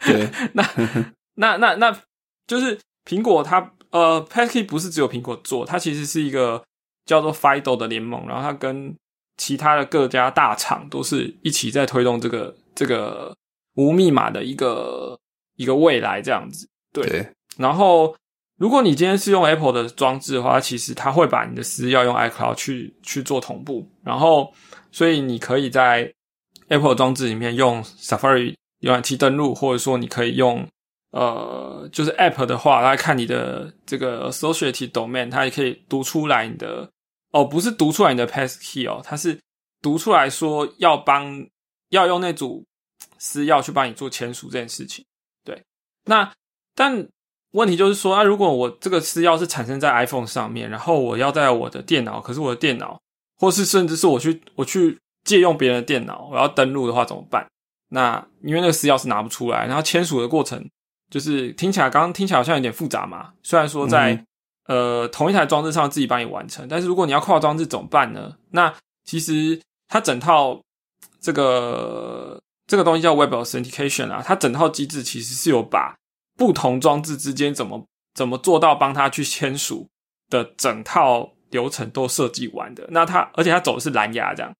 对，那 那那那就是。苹果它呃，Passkey 不是只有苹果做，它其实是一个叫做 FIDO 的联盟，然后它跟其他的各家大厂都是一起在推动这个这个无密码的一个一个未来这样子。对。然后，如果你今天是用 Apple 的装置的话，其实它会把你的私钥用 iCloud 去去做同步，然后，所以你可以在 Apple 装置里面用 Safari 浏览器登录，或者说你可以用。呃，就是 App 的话，来看你的这个 Associated Domain，它也可以读出来你的哦，不是读出来你的 Passkey 哦，它是读出来说要帮要用那组私钥去帮你做签署这件事情。对，那但问题就是说，那如果我这个私钥是产生在 iPhone 上面，然后我要在我的电脑，可是我的电脑，或是甚至是我去我去借用别人的电脑，我要登录的话怎么办？那因为那个私钥是拿不出来，然后签署的过程。就是听起来，刚刚听起来好像有点复杂嘛。虽然说在呃同一台装置上自己帮你完成，但是如果你要跨装置怎么办呢？那其实它整套这个这个东西叫 Web Authentication 啊，它整套机制其实是有把不同装置之间怎么怎么做到帮他去签署的整套流程都设计完的。那它而且它走的是蓝牙这样。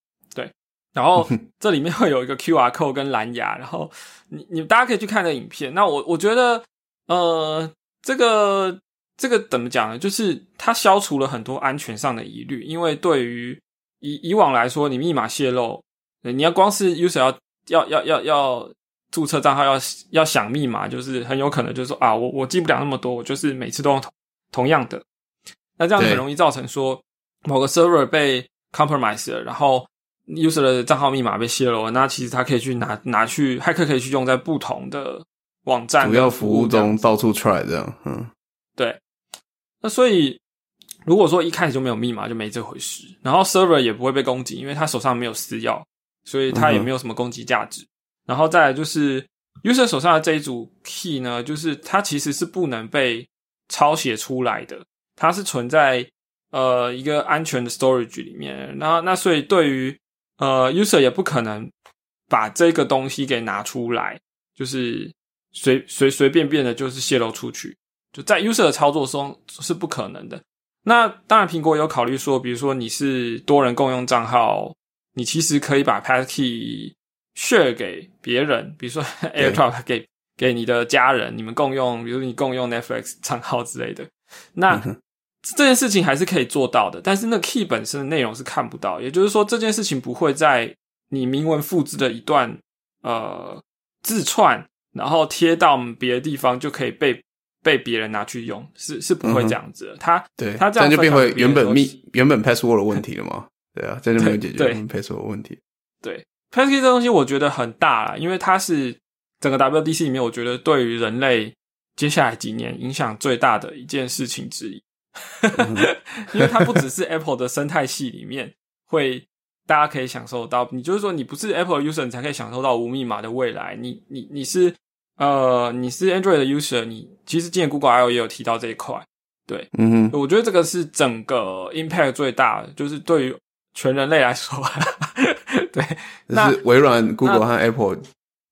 然后 这里面会有一个 Q R code 跟蓝牙，然后你你大家可以去看的影片。那我我觉得，呃，这个这个怎么讲呢？就是它消除了很多安全上的疑虑。因为对于以以往来说，你密码泄露，你要光是 user 要要要要要注册账号要要想密码，就是很有可能就是说啊，我我记不了那么多，我就是每次都用同同样的。那这样很容易造成说某个 server 被 compromise 了，然后。user 的账号密码被泄露，那其实他可以去拿拿去，骇客可以去用在不同的网站主要服务中到处 try 这样，嗯，对。那所以如果说一开始就没有密码，就没这回事。然后 server 也不会被攻击，因为他手上没有私钥，所以他也没有什么攻击价值。然后再来就是 user 手上的这一组 key 呢，就是它其实是不能被抄写出来的，它是存在呃一个安全的 storage 里面。那那所以对于呃，user 也不可能把这个东西给拿出来，就是随随随便便的，就是泄露出去，就在 user 的操作中是不可能的。那当然，苹果有考虑说，比如说你是多人共用账号，你其实可以把 passkey share 给别人，比如说 AirDrop 给给你的家人，你们共用，比如你共用 Netflix 账号之类的。那这件事情还是可以做到的，但是那 key 本身的内容是看不到，也就是说这件事情不会在你明文复制的一段呃字串，然后贴到别的地方就可以被被别人拿去用，是是不会这样子。他对他这样就变回原本密原本 password 的问题了吗？对啊，这就没有解决 password 问题。对 passkey 这东西我觉得很大了，因为它是整个 WDC 里面，我觉得对于人类接下来几年影响最大的一件事情之一。因为它不只是 Apple 的生态系里面会，大家可以享受到。你就是说，你不是 Apple user，你才可以享受到无密码的未来。你你你是呃，你是 Android 的 user，你其实今年 Google I/O 也有提到这一块。对，嗯哼，我觉得这个是整个 impact 最大的，就是对于全人类来说。对，那是微软、Google 和 Apple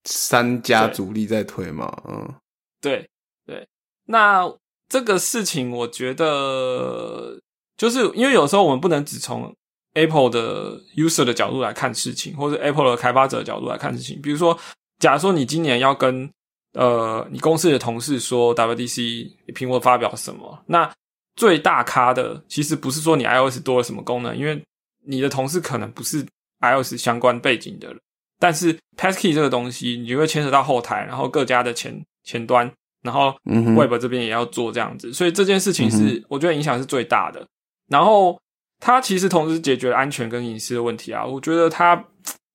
三家主力在推嘛？嗯，对对，那。这个事情，我觉得就是因为有时候我们不能只从 Apple 的 user 的角度来看事情，或者 Apple 的开发者的角度来看事情。比如说，假如说你今年要跟呃你公司的同事说 WDC 苹果发表什么，那最大咖的其实不是说你 iOS 多了什么功能，因为你的同事可能不是 iOS 相关背景的人。但是 Passkey 这个东西，你就会牵扯到后台，然后各家的前前端，然后 Web 这边也要做这样子，所以这件事情是我觉得影响是最大的。然后它其实同时解决了安全跟隐私的问题啊，我觉得它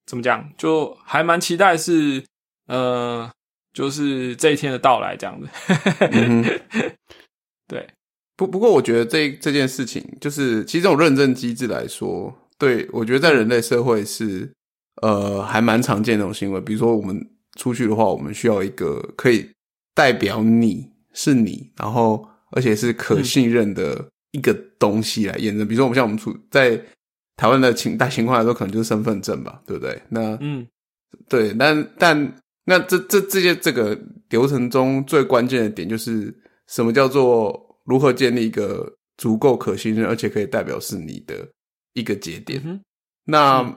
怎么讲，就还蛮期待是呃，就是这一天的到来这样子。对，不不过我觉得这这件事情，就是其实这种认证机制来说，对我觉得在人类社会是。呃，还蛮常见这种行为，比如说我们出去的话，我们需要一个可以代表你是你，然后而且是可信任的一个东西来验证。比如说，我们像我们处在台湾的情大情况来说，可能就是身份证吧，对不对？那嗯，对，但但那这这这些这个流程中最关键的点，就是什么叫做如何建立一个足够可信任，而且可以代表是你的一个节点。那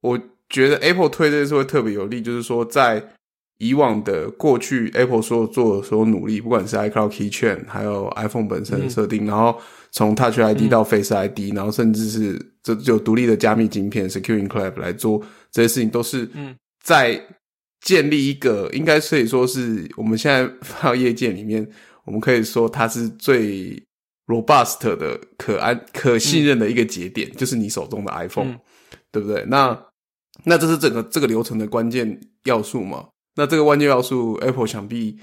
我觉得 Apple 推这件事会特别有利，就是说，在以往的过去，Apple 所有做的所有努力，不管是 iCloud Key Chain，还有 iPhone 本身的设定，然后从 Touch ID 到 Face ID，然后甚至是这就独立的加密晶片 Secure Enclave 来做这些事情，都是在建立一个应该可以说是我们现在放到业界里面，我们可以说它是最 robust 的可安可信任的一个节点，就是你手中的 iPhone，对不对？那那这是整个这个流程的关键要素嘛？那这个关键要素，Apple 想必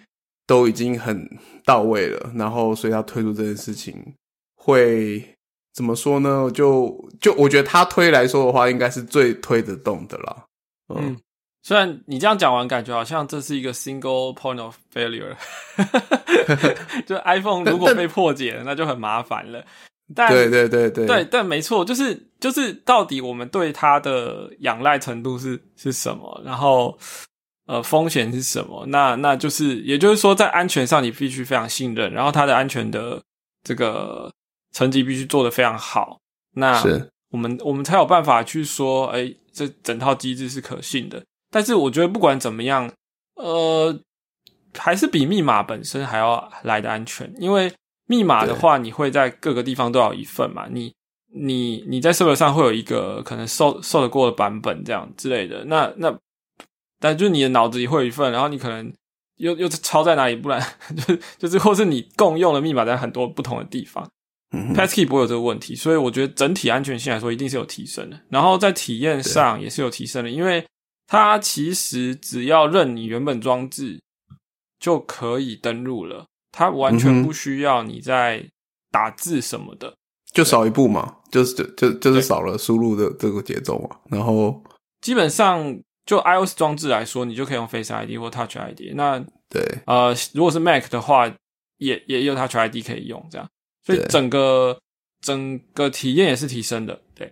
都已经很到位了。然后，所以他推出这件事情，会怎么说呢？就就我觉得他推来说的话，应该是最推得动的啦。嗯，虽然你这样讲完，感觉好像这是一个 single point of failure，就 iPhone 如果被破解了，那就很麻烦了。但对对对对对，但没错，就是就是，到底我们对它的仰赖程度是是什么？然后呃，风险是什么？那那就是，也就是说，在安全上你必须非常信任，然后它的安全的这个成绩必须做得非常好。那是我们我们才有办法去说，哎，这整套机制是可信的。但是我觉得不管怎么样，呃，还是比密码本身还要来的安全，因为。密码的话，你会在各个地方都有一份嘛？你你你在设备上会有一个可能受受得过的版本这样之类的。那那但就是你的脑子里会有一份，然后你可能又又抄在哪里？不然 就就是，或是你共用的密码在很多不同的地方，Passkey 不会有这个问题。所以我觉得整体安全性来说，一定是有提升的。然后在体验上也是有提升的，因为它其实只要认你原本装置就可以登录了。它完全不需要你在打字什么的，就少一步嘛，就是就就就是少了输入的这个节奏嘛。然后基本上就 iOS 装置来说，你就可以用 Face ID 或 Touch ID。那对，呃，如果是 Mac 的话，也也有 Touch ID 可以用，这样，所以整个整个体验也是提升的。对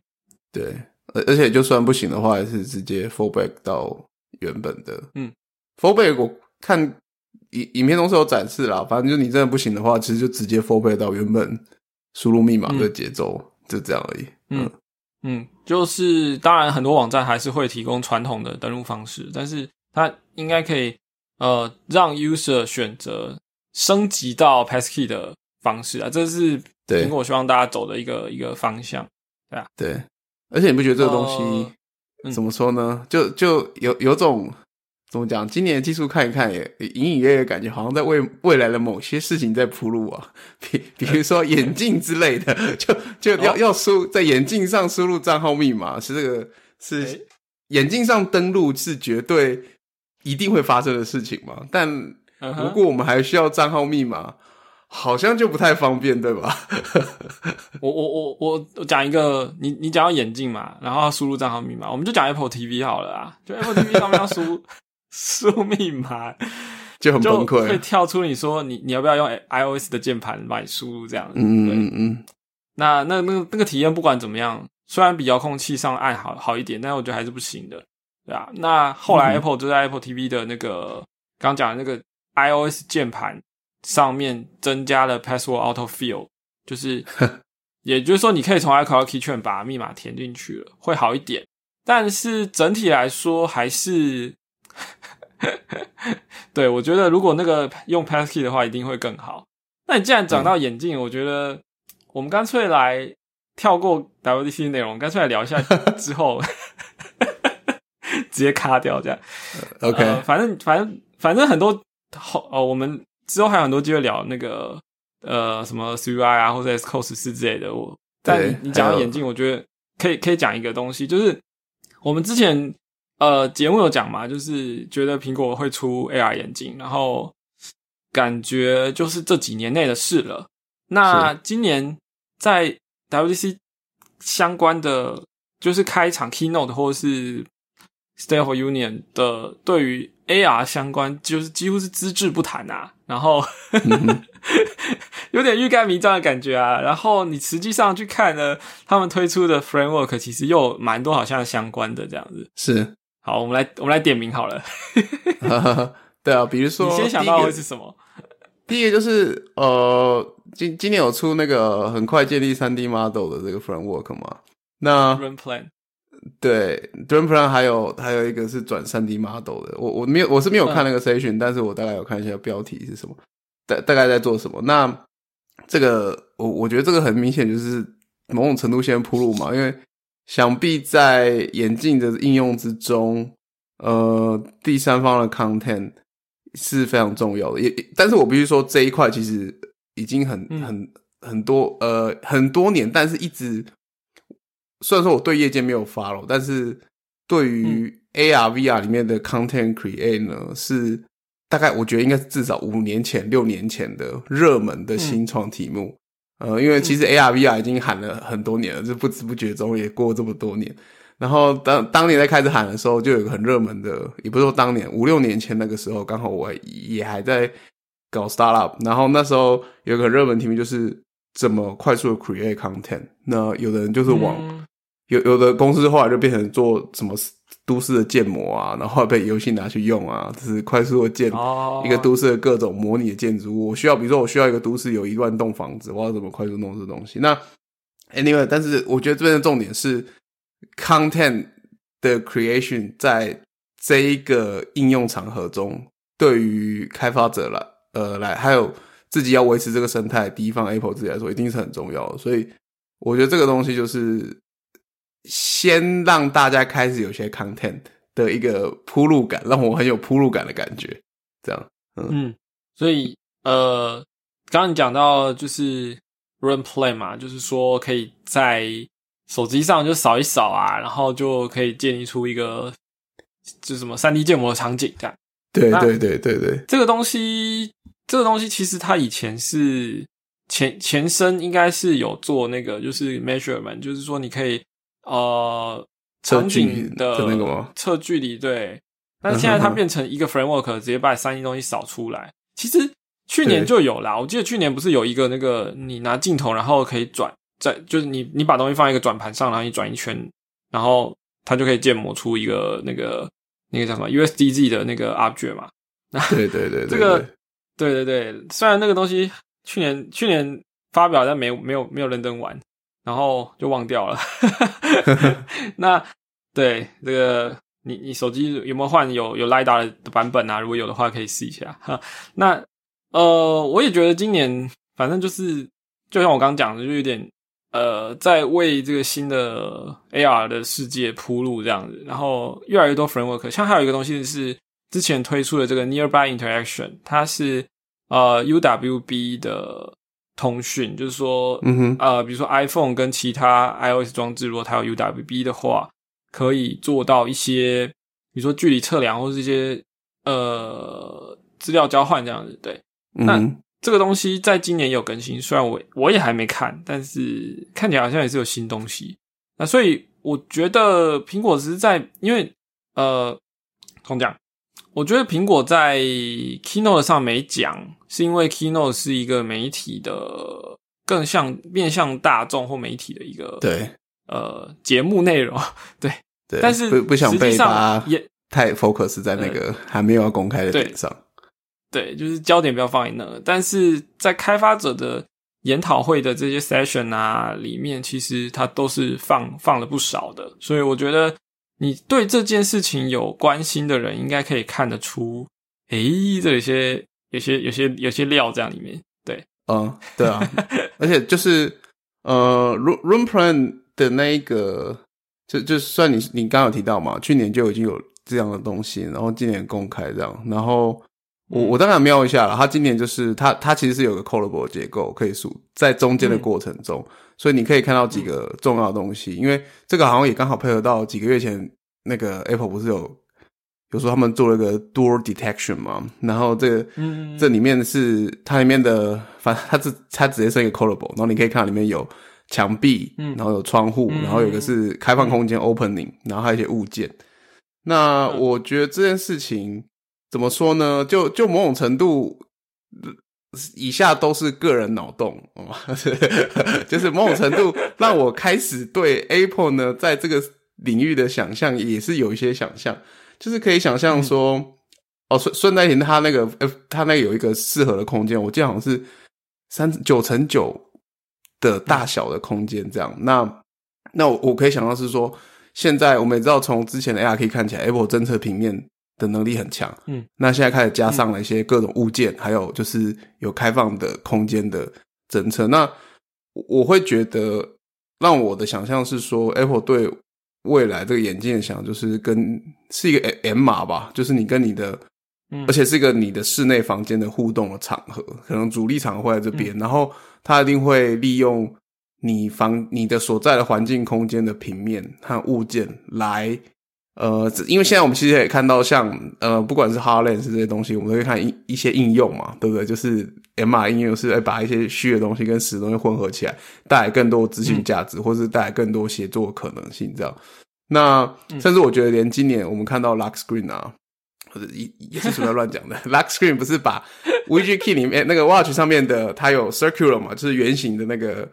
对，而而且就算不行的话，也是直接 Fallback 到原本的。嗯，Fallback 我看。影影片中是有展示啦，反正就你真的不行的话，其实就直接 fallback 到原本输入密码的节奏，就这样而已。嗯嗯，就是当然很多网站还是会提供传统的登录方式，但是它应该可以呃让 user 选择升级到 passkey 的方式啊，这是苹果希望大家走的一个一个方向，对啊，对，而且你不觉得这个东西怎么说呢？就就有有种。怎么讲？今年的技术看一看，也隐隐约约感觉好像在为未来的某些事情在铺路啊。比比如说 眼镜之类的，就就要要输在眼镜上输入账号密码，是这个是眼镜上登录是绝对一定会发生的事情嘛？但如果我们还需要账号密码，好像就不太方便，对吧？我我我我我讲一个，你你讲到眼镜嘛，然后输入账号密码，我们就讲 Apple TV 好了啊，就 Apple TV 上面要输。输密码就很崩溃，会跳出你说你你要不要用 iOS 的键盘来输入这样？嗯嗯嗯。那那那那个体验不管怎么样，虽然比遥控器上按好好一点，但是我觉得还是不行的，对啊。那后来 Apple 就在 Apple TV 的那个刚讲的那个 iOS 键盘上面增加了 Password Auto Fill，就是 也就是说，你可以从 iCloud Keychain 把密码填进去了，会好一点。但是整体来说，还是 对我觉得，如果那个用 Passkey 的话，一定会更好。那你既然讲到眼镜，我觉得我们干脆来跳过 WDC 内容，干脆来聊一下之后 直接卡掉这样。OK，、呃反正反正反正很多后哦，我们之后还有很多机会聊那个呃什么 CUI 啊，或者 SCO 四之类的。我但你你讲到眼镜，我觉得可以可以讲一个东西，就是我们之前呃节目有讲嘛，就是觉得苹果会出 AR 眼镜，然后感觉就是这几年内的事了。那今年在 WDC 相关的，就是开场 keynote 或者是 State of Union 的，对于 AR 相关，就是几乎是资质不谈啊。然后嗯 有点欲盖弥彰的感觉啊。然后你实际上去看呢，他们推出的 framework 其实又蛮多好像相关的这样子。是，好，我们来我们来点名好了。对啊，比如说你先想到第一个会是什么？第一个就是呃，今今年有出那个很快建立三 D model 的这个 framework 嘛？那 Run Plan 对 d r e a m Plan 还有还有一个是转三 D model 的，我我没有我是没有看那个 session，、但是我大概有看一下标题是什么，大大概在做什么。那这个我我觉得这个很明显就是某种程度先铺路嘛，因为想必在眼镜的应用之中，呃，第三方的 content 是非常重要的。也但是我必须说这一块其实已经很嗯很很多呃很多年，但是一直虽然说我对业界没有 follow，但是对于 AR、VR 里面的 content create 呢，是大概我觉得应该是至少五年前、六年前的热门的新创题目。呃，因为其实 AR、VR 已经喊了很多年了，就不知不觉中也过了这么多年。然后当当年在开始喊的时候，就有一个很热门的，也不是说当年五六年前那个时候，刚好我也还在搞 startup，然后那时候有一个很热门题目就是怎么快速的 create content。那有的人就是往、嗯有有的公司后来就变成做什么都市的建模啊，然后被游戏拿去用啊，就是快速的建哦一个都市的各种模拟的建筑物。我需要，比如说我需要一个都市有一万栋房子，我要怎么快速弄这东西？那 anyway，但是我觉得这边的重点是 content 的 creation 在这一个应用场合中，对于开发者来呃来还有自己要维持这个生态，第一方 Apple 自己来说，一定是很重要的。所以我觉得这个东西就是先让大家开始有些 content 的一个铺路感，让我很有铺路感的感觉。这样，嗯，所以呃，刚刚你讲到就是 Run Play 嘛，就是说可以在手机上就扫一扫啊，然后就可以建立出一个就什么三 D 建模的场景这样。对对对对对，这个东西，这个东西其实它以前是前前身应该是有做那个就是 measurement，就是说你可以呃场测距景的的那个吗？测距离对，但是现在它变成一个 framework，直接把三 D 东西扫出来。其实去年就有啦，我记得去年不是有一个那个你拿镜头，然后可以转在就是你你把东西放在一个转盘上，然后你转一圈，然后它就可以建模出一个那个那个叫什么 USDZ 的那个 object 嘛。对对对 对，这个对对对对，虽然那个东西去年去年发表，但没有没有没有认真玩，然后就忘掉了。那对这个，你你手机有没有换有有 LiDAR 的版本啊？如果有的话，可以试一下。哈，那呃，我也觉得今年反正就是，就像我刚刚讲的，就有点呃，在为这个新的 AR 的世界铺路这样子，然后越来越多 framework，像还有一个东西是之前推出的这个 Nearby Interaction，它是呃 UWB 的通讯，就是说，嗯哼，呃，比如说 iPhone 跟其他 iOS 装置，如果它有 UWB 的话，可以做到一些，比如说距离测量或是一些呃资料交换这样子。对，那嗯哼，这个东西在今年也有更新，虽然我我也还没看，但是看起来好像也是有新东西。那所以我觉得苹果只是在，因为呃，怎么讲？我觉得苹果在 Keynote 上没讲，是因为 Keynote 是一个媒体的更像面向大众或媒体的一个对呃节目内容，对。对，但是不不想被他也太 focus 在那个还没有要公开的对点上。对，就是焦点不要放在那。但是在开发者的研讨会的这些 session 啊，里面其实它都是放放了不少的，所以我觉得你对这件事情有关心的人，应该可以看得出，诶，这有些有些有些有些料在里面。对，嗯，对啊，而且就是呃，room plan 的那一个，就就算你你刚刚有提到嘛，去年就已经有这样的东西，然后今年公开这样，然后。我我当然瞄一下了，它今年就是它它其实是有个 collable 结构可以数在中间的过程中，所以你可以看到几个重要的东西，因为这个好像也刚好配合到几个月前那个 Apple 不是有有时候他们做了个 door detection 嘛，然后这个这里面是它里面的，反正 它是它直接是一个 Collable，然后你可以看到里面有墙壁，然后有窗户，然后有一个是开放空间 opening，然后还有一些物件。那我觉得这件事情。怎么说呢？就就某种程度，以下都是个人脑洞哦，就是某种程度让我开始对 Apple 呢在这个领域的想象也是有一些想象，就是可以想象说，哦顺顺带提，它那个呃，它那个有一个适合的空间，我记得好像是三九乘九的大小的空间这样。那那我我可以想到是说，现在我们也知道从之前的 ARK 看起来，Apple 侦测平面。的能力很强，嗯，那现在开始加上了一些各种物件，还有就是有开放的空间的侦测。那我会觉得，让我的想象是说，Apple 对未来这个眼镜的想，就是跟是一个 M 码吧，就是你跟你的，而且是一个你的室内房间的互动的场合，可能主力场会在这边，然后它一定会利用你房你的所在的环境空间的平面和物件来。呃，因为现在我们其实也看到，像呃，不管是 HoloLens 这些东西，我们都会看一一些应用嘛，对不对？就是 MR 应用是会把一些虚的东西跟实的东西混合起来，带来更多资讯价值，或是带来更多协作可能性。这样，那甚至我觉得，连今年我们看到 Lock Screen 啊，或者也也是什么乱讲的，Lock Screen 不是把 VG Key 里面那个 Watch 上面的它有 Circular 嘛，就是圆形的那个。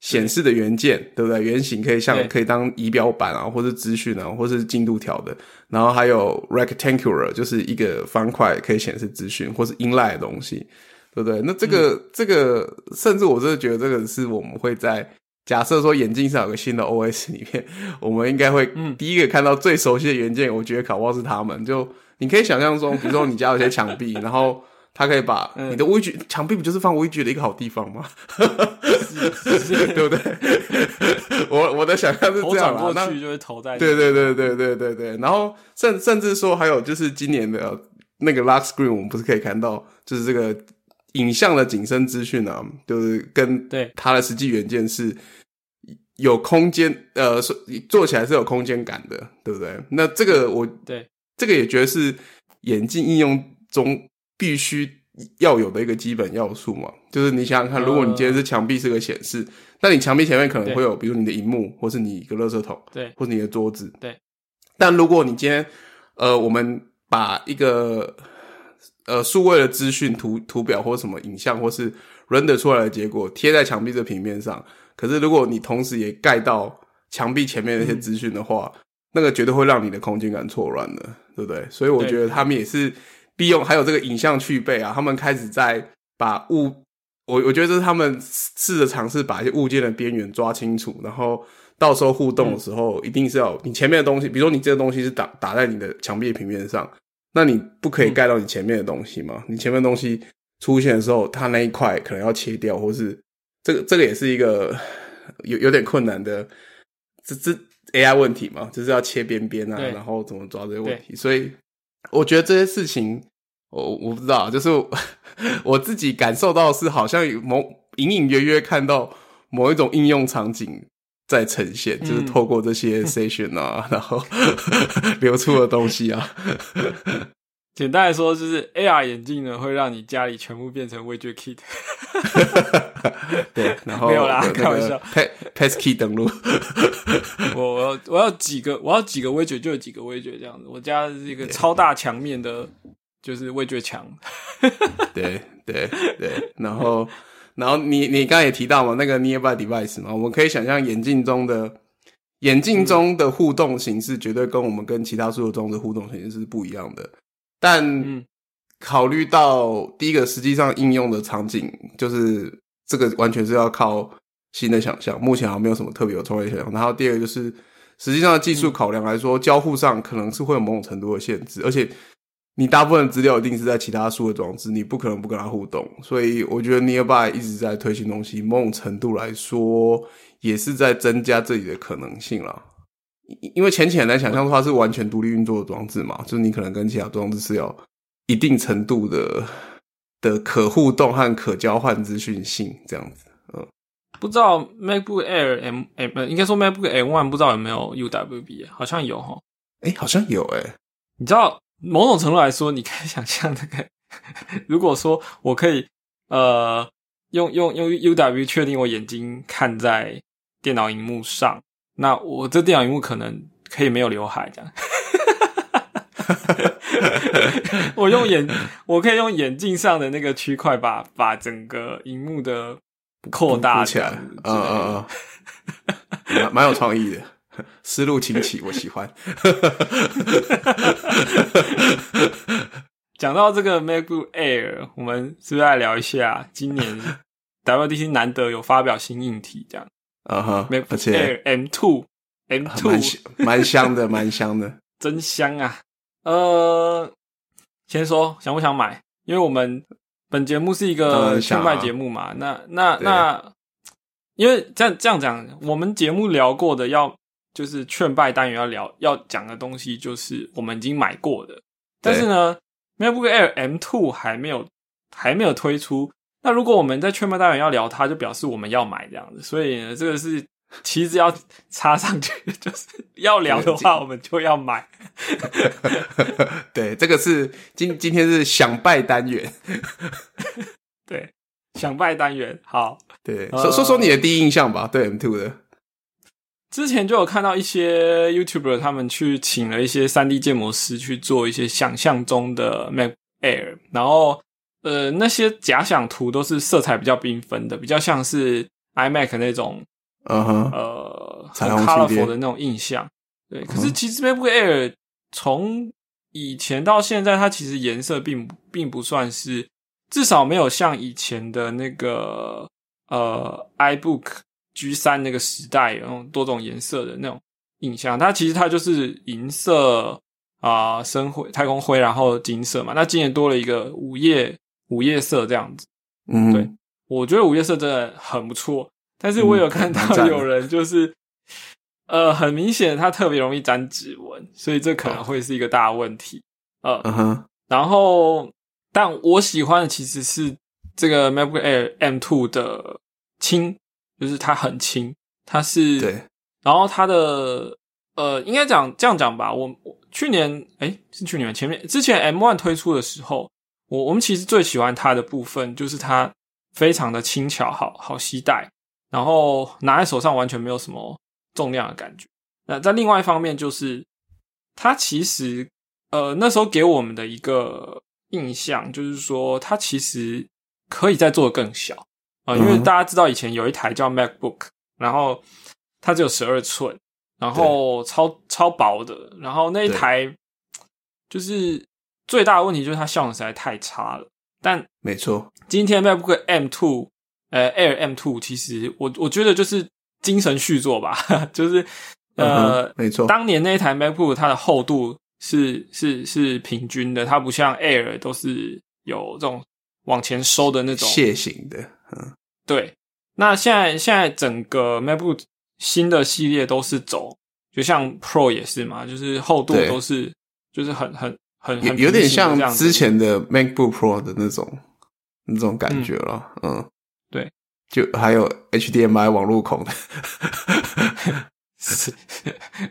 显示的元件对不对？圆形可以像可以当仪表板啊，或是资讯啊，或是进度条的。然后还有 rectangular，就是一个方块可以显示资讯或是 inline 的东西，对不对？那这个这个，甚至我真的觉得这个是我们会在假设说眼镜上有个新的 OS 里面，我们应该会第一个看到最熟悉的元件。我觉得考不好是他们。就你可以想象中，比如说你家有些墙壁，然后。它可以把你的微距墙壁不就是放微距的一个好地方吗？对不对？我我的想象是这样过去就会投在对对对对对对对。然后甚甚至说还有就是今年的那个 Lock Screen，我们不是可以看到就是这个影像的景深资讯啊，就是跟对它的实际元件是有空间呃，做起来是有空间感的，对不对？那这个我对这个也觉得是眼镜应用中。必须要有的一个基本要素嘛，就是你想想看，如果你今天是墙壁是个显示，那你墙壁前面可能会有，比如你的荧幕，或是你一个垃圾桶，对，或是你的桌子，对。但如果你今天，呃，我们把一个呃数位的资讯图图表或什么影像，或是 render 出来的结果贴在墙壁这平面上，可是如果你同时也盖到墙壁前面那些资讯的话，那个绝对会让你的空间感错乱的，对不对？所以我觉得他们也是。利用还有这个影像去背啊，他们开始在把物，我我觉得这是他们试着尝试把一些物件的边缘抓清楚，然后到时候互动的时候，一定是要你前面的东西，比如说你这个东西是打打在你的墙壁平面上，那你不可以盖到你前面的东西嘛？你前面东西出现的时候，它那一块可能要切掉，或是这个这个也是一个有有点困难的，这这 AI 问题嘛，就是要切边边啊，然后怎么抓这些问题，所以我觉得这些事情。我我不知道，就是 我自己感受到是好像某隐隐约约看到某一种应用场景在呈现，就是透过这些 session 啊，然后 流出的东西啊。简单来说，就是 AR 眼镜呢，会让你家里全部变成 Widget Kit。对，然后没有啦，开玩笑，Passkey 登录。我我要我要几个，我要几个 Widget 就有几个 Widget 这样子。我家是一个超大墙面的。就是味觉墙，对对对，然后然后你你刚才也提到嘛，那个 nearby device 嘛，我们可以想象眼镜中的眼镜中的互动形式，绝对跟我们跟其他数据中的互动形式是不一样的。但考虑到第一个实际上应用的场景，就是这个完全是要靠新的想象，目前好像没有什么特别有创意想象。然后第二个就是实际上的技术考量来说，交互上可能是会有某种程度的限制，而且你大部分资料一定是在其他书的装置，你不可能不跟它互动。所以我觉得 Nearby 一直在推行东西，某种程度来说也是在增加自己的可能性了。因为浅浅来想象的话是完全独立运作的装置嘛，就是你可能跟其他装置是有一定程度的的可互动和可交换资讯性这样子。嗯，不知道 MacBook Air M M 应该说 MacBook M One 不知道有没有 UWB，好像有哈。哎，好像有哎。你知道某种程度来说，你可以想象那个，如果说我可以呃用用用 UW 确定我眼睛看在电脑荧幕上。那我这电脑荧幕可能可以没有刘海这样，我用眼，我可以用眼镜上的那个区块把把整个荧幕的扩大起来，嗯嗯嗯，蛮蛮有创意的，思路清奇，我喜欢。讲到这个 MacBook Air，我们是不是来聊一下今年 WDC 难得有发表新硬体这样？啊哈，而且 M two M two 蛮香的，蛮香的，真香啊！呃，先说想不想买？因为我们本节目是一个劝卖节目嘛，那那那，因为这样这样讲，我们节目聊过的要就是劝败单元要聊要讲的东西，就是我们已经买过的，但是呢，MacBook Air M two 还没有还没有推出。那如果我们在圈卖单元要聊它，就表示我们要买这样子，所以呢，这个是旗子要插上去，就是要聊的话，我们就要买。对，这个是今今天是想拜单元。对，想拜单元，好。对，说说说你的第一印象吧。对 M Two 的，之前就有看到一些 YouTuber 他们去请了一些三 D 建模师去做一些想象中的 Mac Air，然后。呃，那些假想图都是色彩比较缤纷的，比较像是 iMac 那种，嗯哼，呃，很 colorful 的那种印象。对，可是其实 MacBook Air 从以前到现在，它其实颜色并并不算是，至少没有像以前的那个呃 iBook G 三那个时代有那种多种颜色的那种印象。它其实它就是银色啊、深灰、太空灰，然后金色嘛。那今年多了一个午夜。午夜色这样子，嗯，对，我觉得午夜色真的很不错。但是我有看到有人就是，呃，很明显它特别容易沾指纹，所以这可能会是一个大问题。呃，嗯哼。然后，但我喜欢的其实是这个 MacBook Air M2 的轻，就是它很轻，它是对。然后它的，呃，应该讲这样讲吧。我我去年，哎，是去年前面之前 M1 推出的时候。我我们其实最喜欢它的部分，就是它非常的轻巧，好好携带，然后拿在手上完全没有什么重量的感觉。那在另外一方面，就是它其实呃那时候给我们的一个印象，就是说它其实可以再做的更小啊，因为大家知道以前有一台叫 MacBook，然后它只有十二寸，然后超超薄的，然后那一台就是。最大的问题就是它效能实在太差了，但没错，今天 MacBook M Two，呃，Air M Two，其实我我觉得就是精神续作吧，就是呃，没错，当年那一台 MacBook 它的厚度是是是平均的，它不像 Air 都是有这种往前收的那种楔形的，嗯，对。那现在现在整个 MacBook 新的系列都是走，就像 Pro 也是嘛，就是厚度都是就是很很。很有有点像之前的 MacBook Pro 的那种那种感觉了，嗯，对，就还有 HDMI 网络孔的，是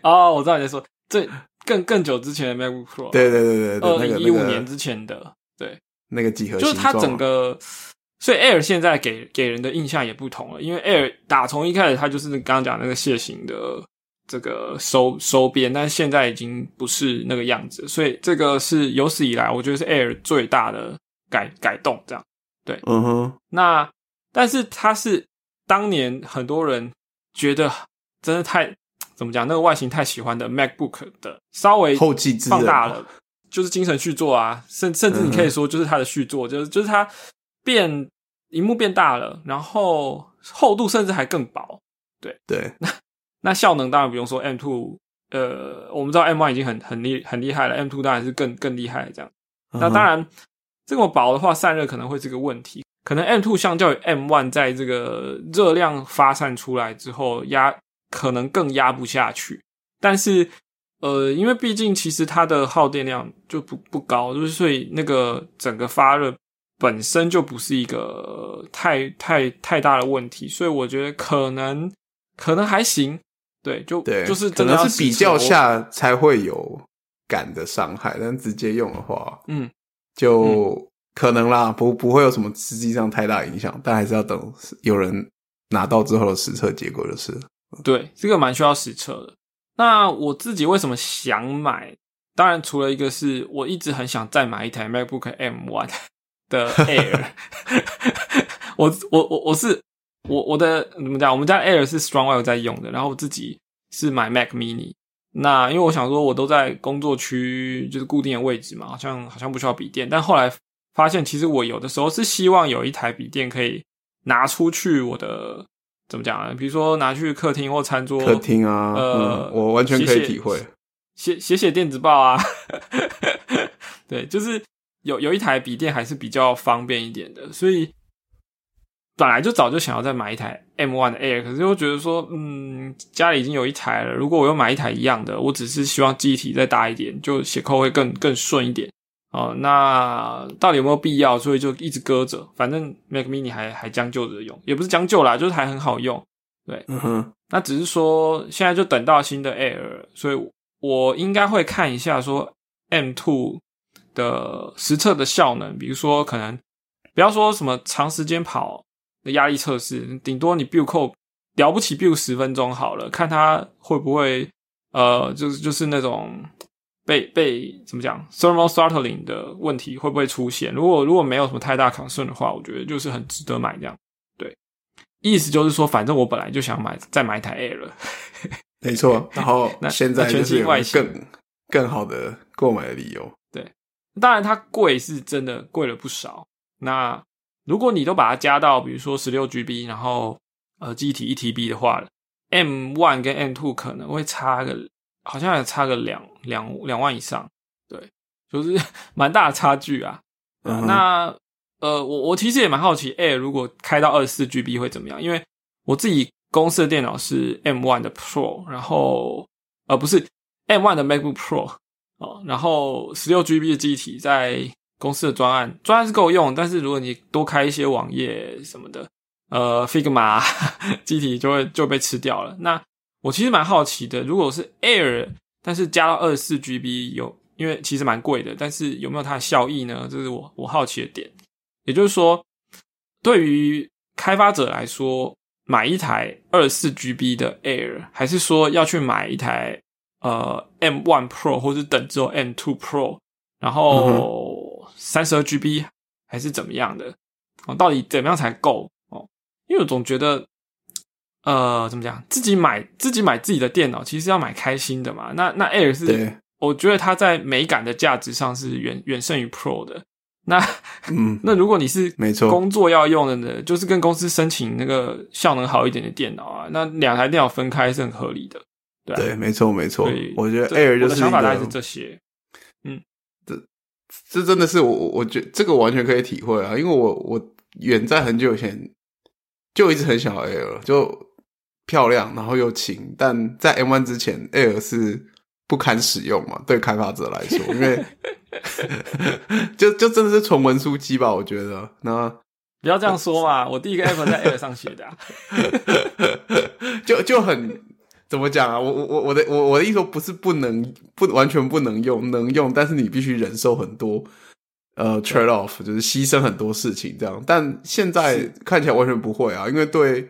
哦，我知道你在说这更更久之前的 MacBook Pro，对对对对，二零一五年之前的，对，那个几何就是它整个，所以 Air 现在给给人的印象也不同了，因为 Air 打从一开始它就是刚刚讲那个蟹形的。这个收收编，但是现在已经不是那个样子，所以这个是有史以来我觉得是 Air 最大的改改动，这样。对，嗯哼。那但是它是当年很多人觉得真的太怎么讲，那个外形太喜欢的 MacBook 的稍微后继放大了，就是精神续作啊，甚甚至你可以说就是它的续作，就是就是它变荧幕变大了，然后厚度甚至还更薄。对。对，那效能当然不用说，M two，呃，我们知道 M one 已经很很厉很厉害了，M two 当然是更更厉害这样。那当然，这么薄的话，散热可能会是个问题。可能 M two 相较于 M one，在这个热量发散出来之后，压可能更压不下去。但是，呃，因为毕竟其实它的耗电量就不不高，就是所以那个整个发热本身就不是一个太太太大的问题，所以我觉得可能可能还行。对，就对，就是可能是比较下才会有感的伤害，但直接用的话，嗯，就可能啦，不不会有什么实际上太大影响，但还是要等有人拿到之后的实测结果就是。对，这个蛮需要实测的。那我自己为什么想买？当然，除了一个是我一直很想再买一台 MacBook M One 的 Air，我我我我是我我的怎么讲？我们家 Air 是 Strongwell 在用的，然后我自己是买 Mac Mini。那因为我想说，我都在工作区，就是固定的位置嘛，好像好像不需要笔电。但后来发现，其实我有的时候是希望有一台笔电可以拿出去我的。怎么讲呢？比如说拿去客厅或餐桌，客厅啊，呃，我完全可以体会，写写写电子报啊，对，就是有有一台笔电还是比较方便一点的，所以本来就早就想要再买一台 M One 的 Air，可是又觉得说，嗯，家里已经有一台了，如果我又买一台一样的，我只是希望记忆体再大一点，就写扣会更更顺一点。哦，那到底有没有必要？所以就一直搁着，反正 Mac Mini 还还将就着用，也不是将就啦，就是还很好用。对，嗯哼。那只是说现在就等到新的 Air，所以我应该会看一下说 M Two 的实测的效能，比如说可能不要说什么长时间跑的压力测试，顶多你 build 扣了不起 build 十分钟好了，看它会不会呃，就是就是那种。被被怎么讲？thermal throttling 的问题会不会出现？如果如果没有什么太大 concern 的话，我觉得就是很值得买这样。对，意思就是说，反正我本来就想买再买一台 Air 了，没错。然后那现在全新外更更好的购买的理由。对，当然它贵是真的贵了不少。那如果你都把它加到比如说十六 GB，然后呃记忆体一 TB 的话，M one 跟 M two 可能会差个。好像也差个两两两万以上，对，就是 蛮大的差距啊。那呃，我我其实也蛮好奇，Air 如果开到二十四 GB 会怎么样？因为我自己公司的电脑是 M one 的 Pro，然后呃不是 M one 的 MacBook Pro 哦，然后十六 GB 的机体在公司的专案专案是够用，但是如果你多开一些网页什么的，呃，Figma 机体就会就被吃掉了。那我其实蛮好奇的，如果是 Air，但是加到二十四 GB 有，因为其实蛮贵的，但是有没有它的效益呢？这是我我好奇的点。也就是说，对于开发者来说，买一台二十四 GB 的 Air，还是说要去买一台呃 M One Pro 或者等之后 M Two Pro，然后三十二 GB 还是怎么样的？哦，到底怎么样才够？哦，因为我总觉得。呃，怎么讲？自己买自己买自己的电脑，其实要买开心的嘛。那那 Air 是，我觉得它在美感的价值上是远远胜于 Pro 的。那嗯，那如果你是没错工作要用的呢，就是跟公司申请那个效能好一点的电脑啊。那两台电脑分开是很合理的，对对，没错没错。我觉得 Air 就是想法大概是这些。嗯，这这真的是我我觉这个完全可以体会啊，因为我我远在很久以前就一直很想要 Air 就。漂亮，然后又轻，但在 M One 之前，Air 是不堪使用嘛？对开发者来说，因为 就就真的是纯文书机吧？我觉得，那不要这样说嘛！我第一个 App 在 Air 上写的，就就很怎么讲啊？我我我我的我我的意思不是不能不完全不能用，能用，但是你必须忍受很多呃 trade off，就是牺牲很多事情这样。但现在看起来完全不会啊，因为对。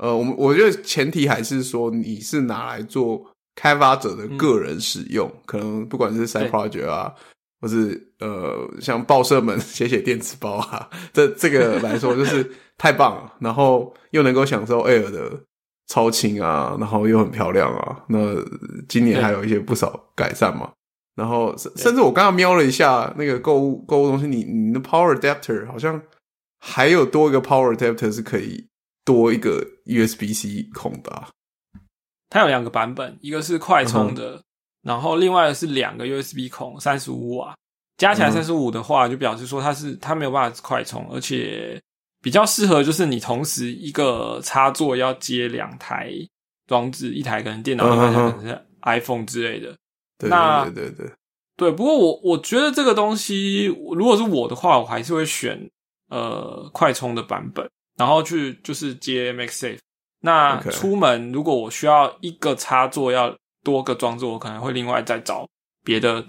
呃，我们我觉得前提还是说你是拿来做开发者的个人使用，可能不管是 side project 啊，或是呃像报社们 写写电子报啊，这这个来说就是太棒了，然后又能够享受 Air 的超轻啊，然后又很漂亮啊，那今年还有一些不少改善嘛，然后甚甚至我刚刚瞄了一下那个购物购物东西，你你的 Power Adapter 好像还有多一个 power adapter 是可以多一个 USB C 孔的、啊。它有两个版本，一个是快充的，然后另外是两个 USB 孔，三十五瓦，加起来嗯三十五的话，就表示说它是它没有办法快充，而且比较适合就是你同时一个插座要接两台装置，一台可能电脑，一台嗯可能是 iPhone 之类的。对那对对对对，不过我我觉得这个东西，如果是我的话，我还是会选呃快充的版本，然后去就是接 MagSafe。那出门如果我需要一个插座要多个装置，我可能会另外再找别的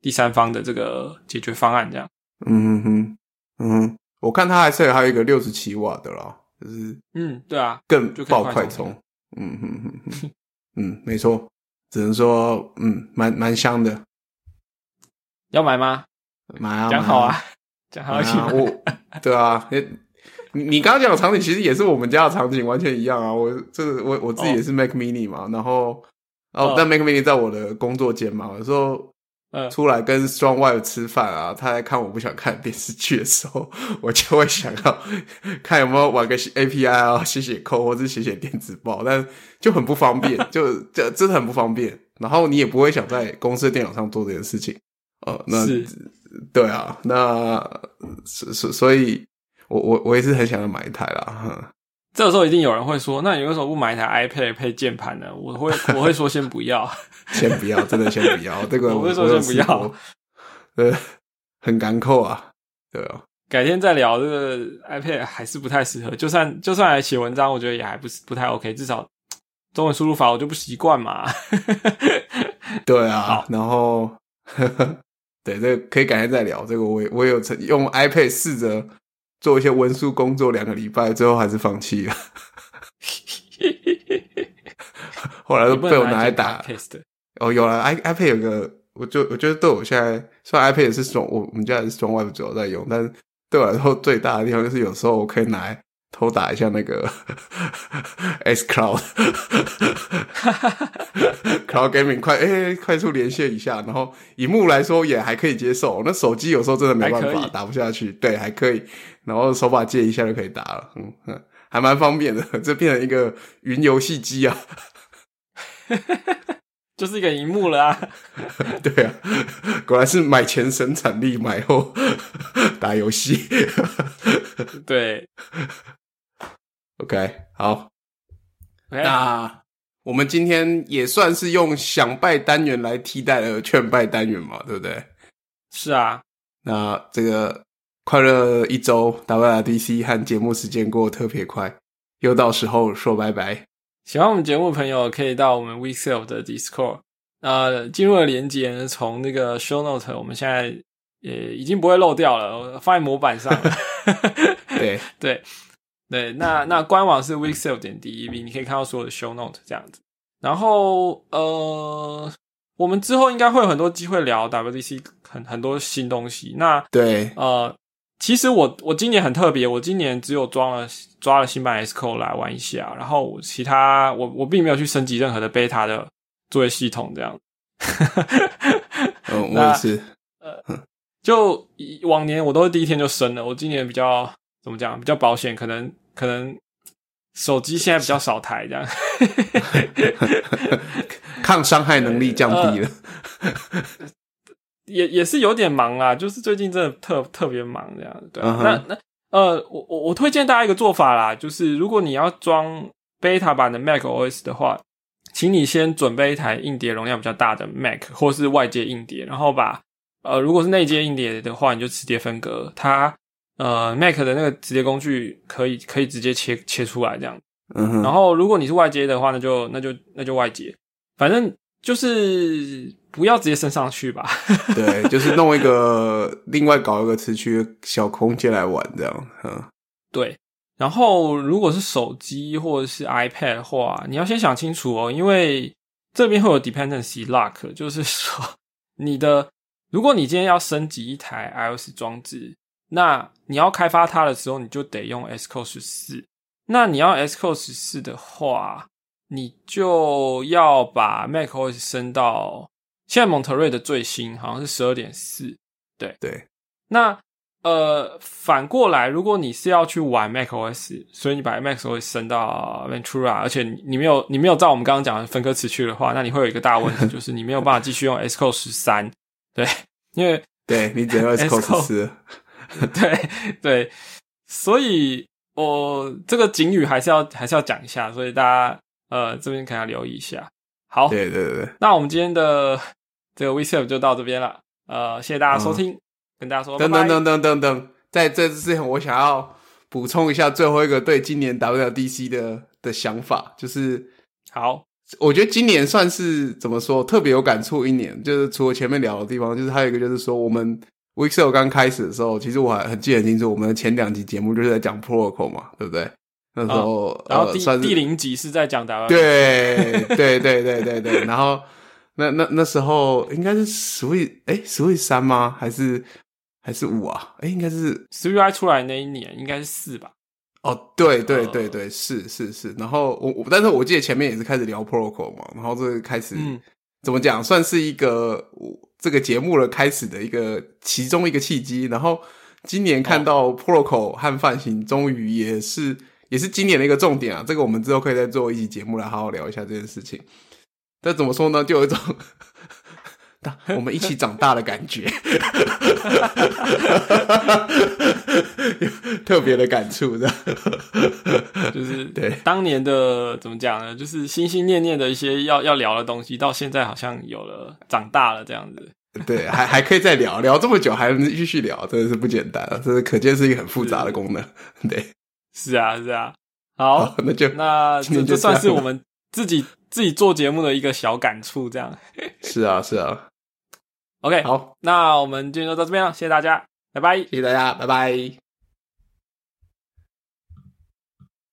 第三方的这个解决方案，这样。嗯哼哼，嗯哼，我看它还是有还有一个六十七瓦的啦，就是嗯，对啊，更就爆快快充嗯。嗯哼哼哼，嗯，没错，只能说嗯，蛮蛮香的，要买吗？买啊，讲好啊，讲好买啊，一起买。我对啊，诶你你刚刚讲的场景其实也是我们家的场景，完全一样啊。我这个我我自己也是 Mac Mini 嘛，然后哦哦，但 Mac Mini 在我的工作间嘛，有时候嗯。出来跟 Strong Wife 吃饭啊，他在看我不想看的电视剧的时候，我就会想要 看有没有玩个 API 啊，写写 code 或者写写电子报，但就很不方便，就这真的很不方便。然后你也不会想在公司的电脑上做这件事情，呃，那是。对啊，那所所所以我我我也是很想要买一台啦，哼这个时候一定有人会说，那你为什么不买一台 iPad 配键盘呢？我会我会说先不要。先不要，真的先不要，这个我会说先不要，呃，很干扣啊，对哦。改天再聊这个 iPad 还是不太适合，就算就算来写文章，我觉得也还不是不太 OK，至少中文输入法我就不习惯嘛。对啊好，然后对这个可以改天再聊。这个我也我也有曾用 iPad 试着做一些文书工作两个礼拜，最后还是放弃了。后来都被我拿来打。哦，有了 i iPad 有个，我就我觉得对我现在虽然 iPad 也是 Strong，我我们家也是 Strong Web 主要在用，但是对我来说最大的地方就是有时候我可以拿来偷打一下那个 S Cloud Cloud Gaming 快哎、快速连线一下，然后荧幕来说也还可以接受，那手机有时候真的没办法打不下去，对，还可以，然后手把借一下就可以打了，嗯嗯，还蛮方便的，这变成一个云游戏机啊。就是一个荧幕了啊。对啊，果然是买前生产力，买后 打游戏。对 OK，好那我们今天也算是用想拜单元来替代了劝拜单元嘛，对不对？是啊，那这个快乐一周 WRDC 和节目时间过得特别快，又到时候说拜拜。喜欢我们节目的朋友可以到我们 WeSelf 的 Discord，呃，进入的连接呢，从那个 Show Note，我们现在也已经不会漏掉了，我放在模板上了。对，对对，那那官网是 weekself 点 dev，你可以看到所有的 show note 这样子。然后呃，我们之后应该会有很多机会聊 WDC 很很多新东西。那对，呃，其实我我今年很特别，我今年只有装了抓了新版 S Code 来玩一下，然后我其他我我并没有去升级任何的 beta 的作业系统这样。嗯，我也是，呃就以往年我都是第一天就升了，我今年比较怎么讲，比较保险，可能可能手机现在比较少台这样。抗伤害能力降低了。也也是有点忙啦，就是最近真的特特别忙这样。对啊、嗯哼那那呃，我我我推荐大家一个做法啦，就是如果你要装 beta 版的 Mac OS 的话，请你先准备一台硬碟容量比较大的 Mac 或是外接硬碟，然后把呃如果是内接硬碟的话，你就直接分割，它呃 Mac 的那个直接工具可以可以直接切切出来这样。然后如果你是外接的话，那就那就那就外接，反正就是不要直接升上去吧。对，就是弄一个另外搞一个词区小空间来玩，这样，嗯，对，然后如果是手机或者是 iPad 的话，你要先想清楚哦，因为这边会有 dependency lock，就是说你的，如果你今天要升级一台 iOS 装置，那你要开发它的时候，你就得用 Xcode 十四。那你要 Xcode 十四的话，你就要把 macOS 升到现在 Monterey 的最新好像是十二点四。对。对，那呃，反过来，如果你是要去玩 macOS，所以你把 macOS 升到 Ventura，而且你没有你没有照我们刚刚讲的分割词去的话，那你会有一个大问题，就是你没有办法继续用 Xcode 十三，对，因为对你只能 Xcode 十四，对对，所以我这个警语还是要还是要讲一下，所以大家呃这边可能要留意一下。好，对对对，那我们今天的这个 WeSave 就到这边了，呃，谢谢大家收听。跟大家说，等等等等等等，在这之前，我想要补充一下最后一个对今年 WDC 的的想法，就是好，我觉得今年算是怎么说特别有感触一年，就是除了前面聊的地方，就是还有一个就是说，我们 Weeksell 刚开始的时候，其实我还很记得很清楚，我们的前两集节目就是在讲 Protocol 嘛，对不对？那时候，然后第第零集是在讲 WDC，对对对对对对，然后那那那时候应该是 Switch 哎 Switch 三吗？还是？还是五啊？哎，应该是 C I 出来那一年，应该是四吧？哦，对对对对，是是是。然后我我，但是我记得前面也是开始聊 Protocol 嘛，然后这个开始怎么讲，算是一个这个节目的开始的一个其中一个契机。然后今年看到 Protocol 和范型，终于也是也是今年的一个重点啊。这个我们之后可以再做一期节目来好好聊一下这件事情。但怎么说呢？就有一种。我们一起长大的感觉，特别的感触，的，就是 对当年的怎么讲呢？就是心心念念的一些要要聊的东西，到现在好像有了长大了这样子。对，还还可以再聊聊这么久，还能继续聊，真的是不简单啊！这是可见是一个很复杂的功能。对，是啊，是啊。好，那就那 这算是我们自己自己做节目的一个小感触，这样。是啊，是啊。OK，好，那我们今天就到这边了，谢谢大家，拜拜，谢谢大家，拜拜。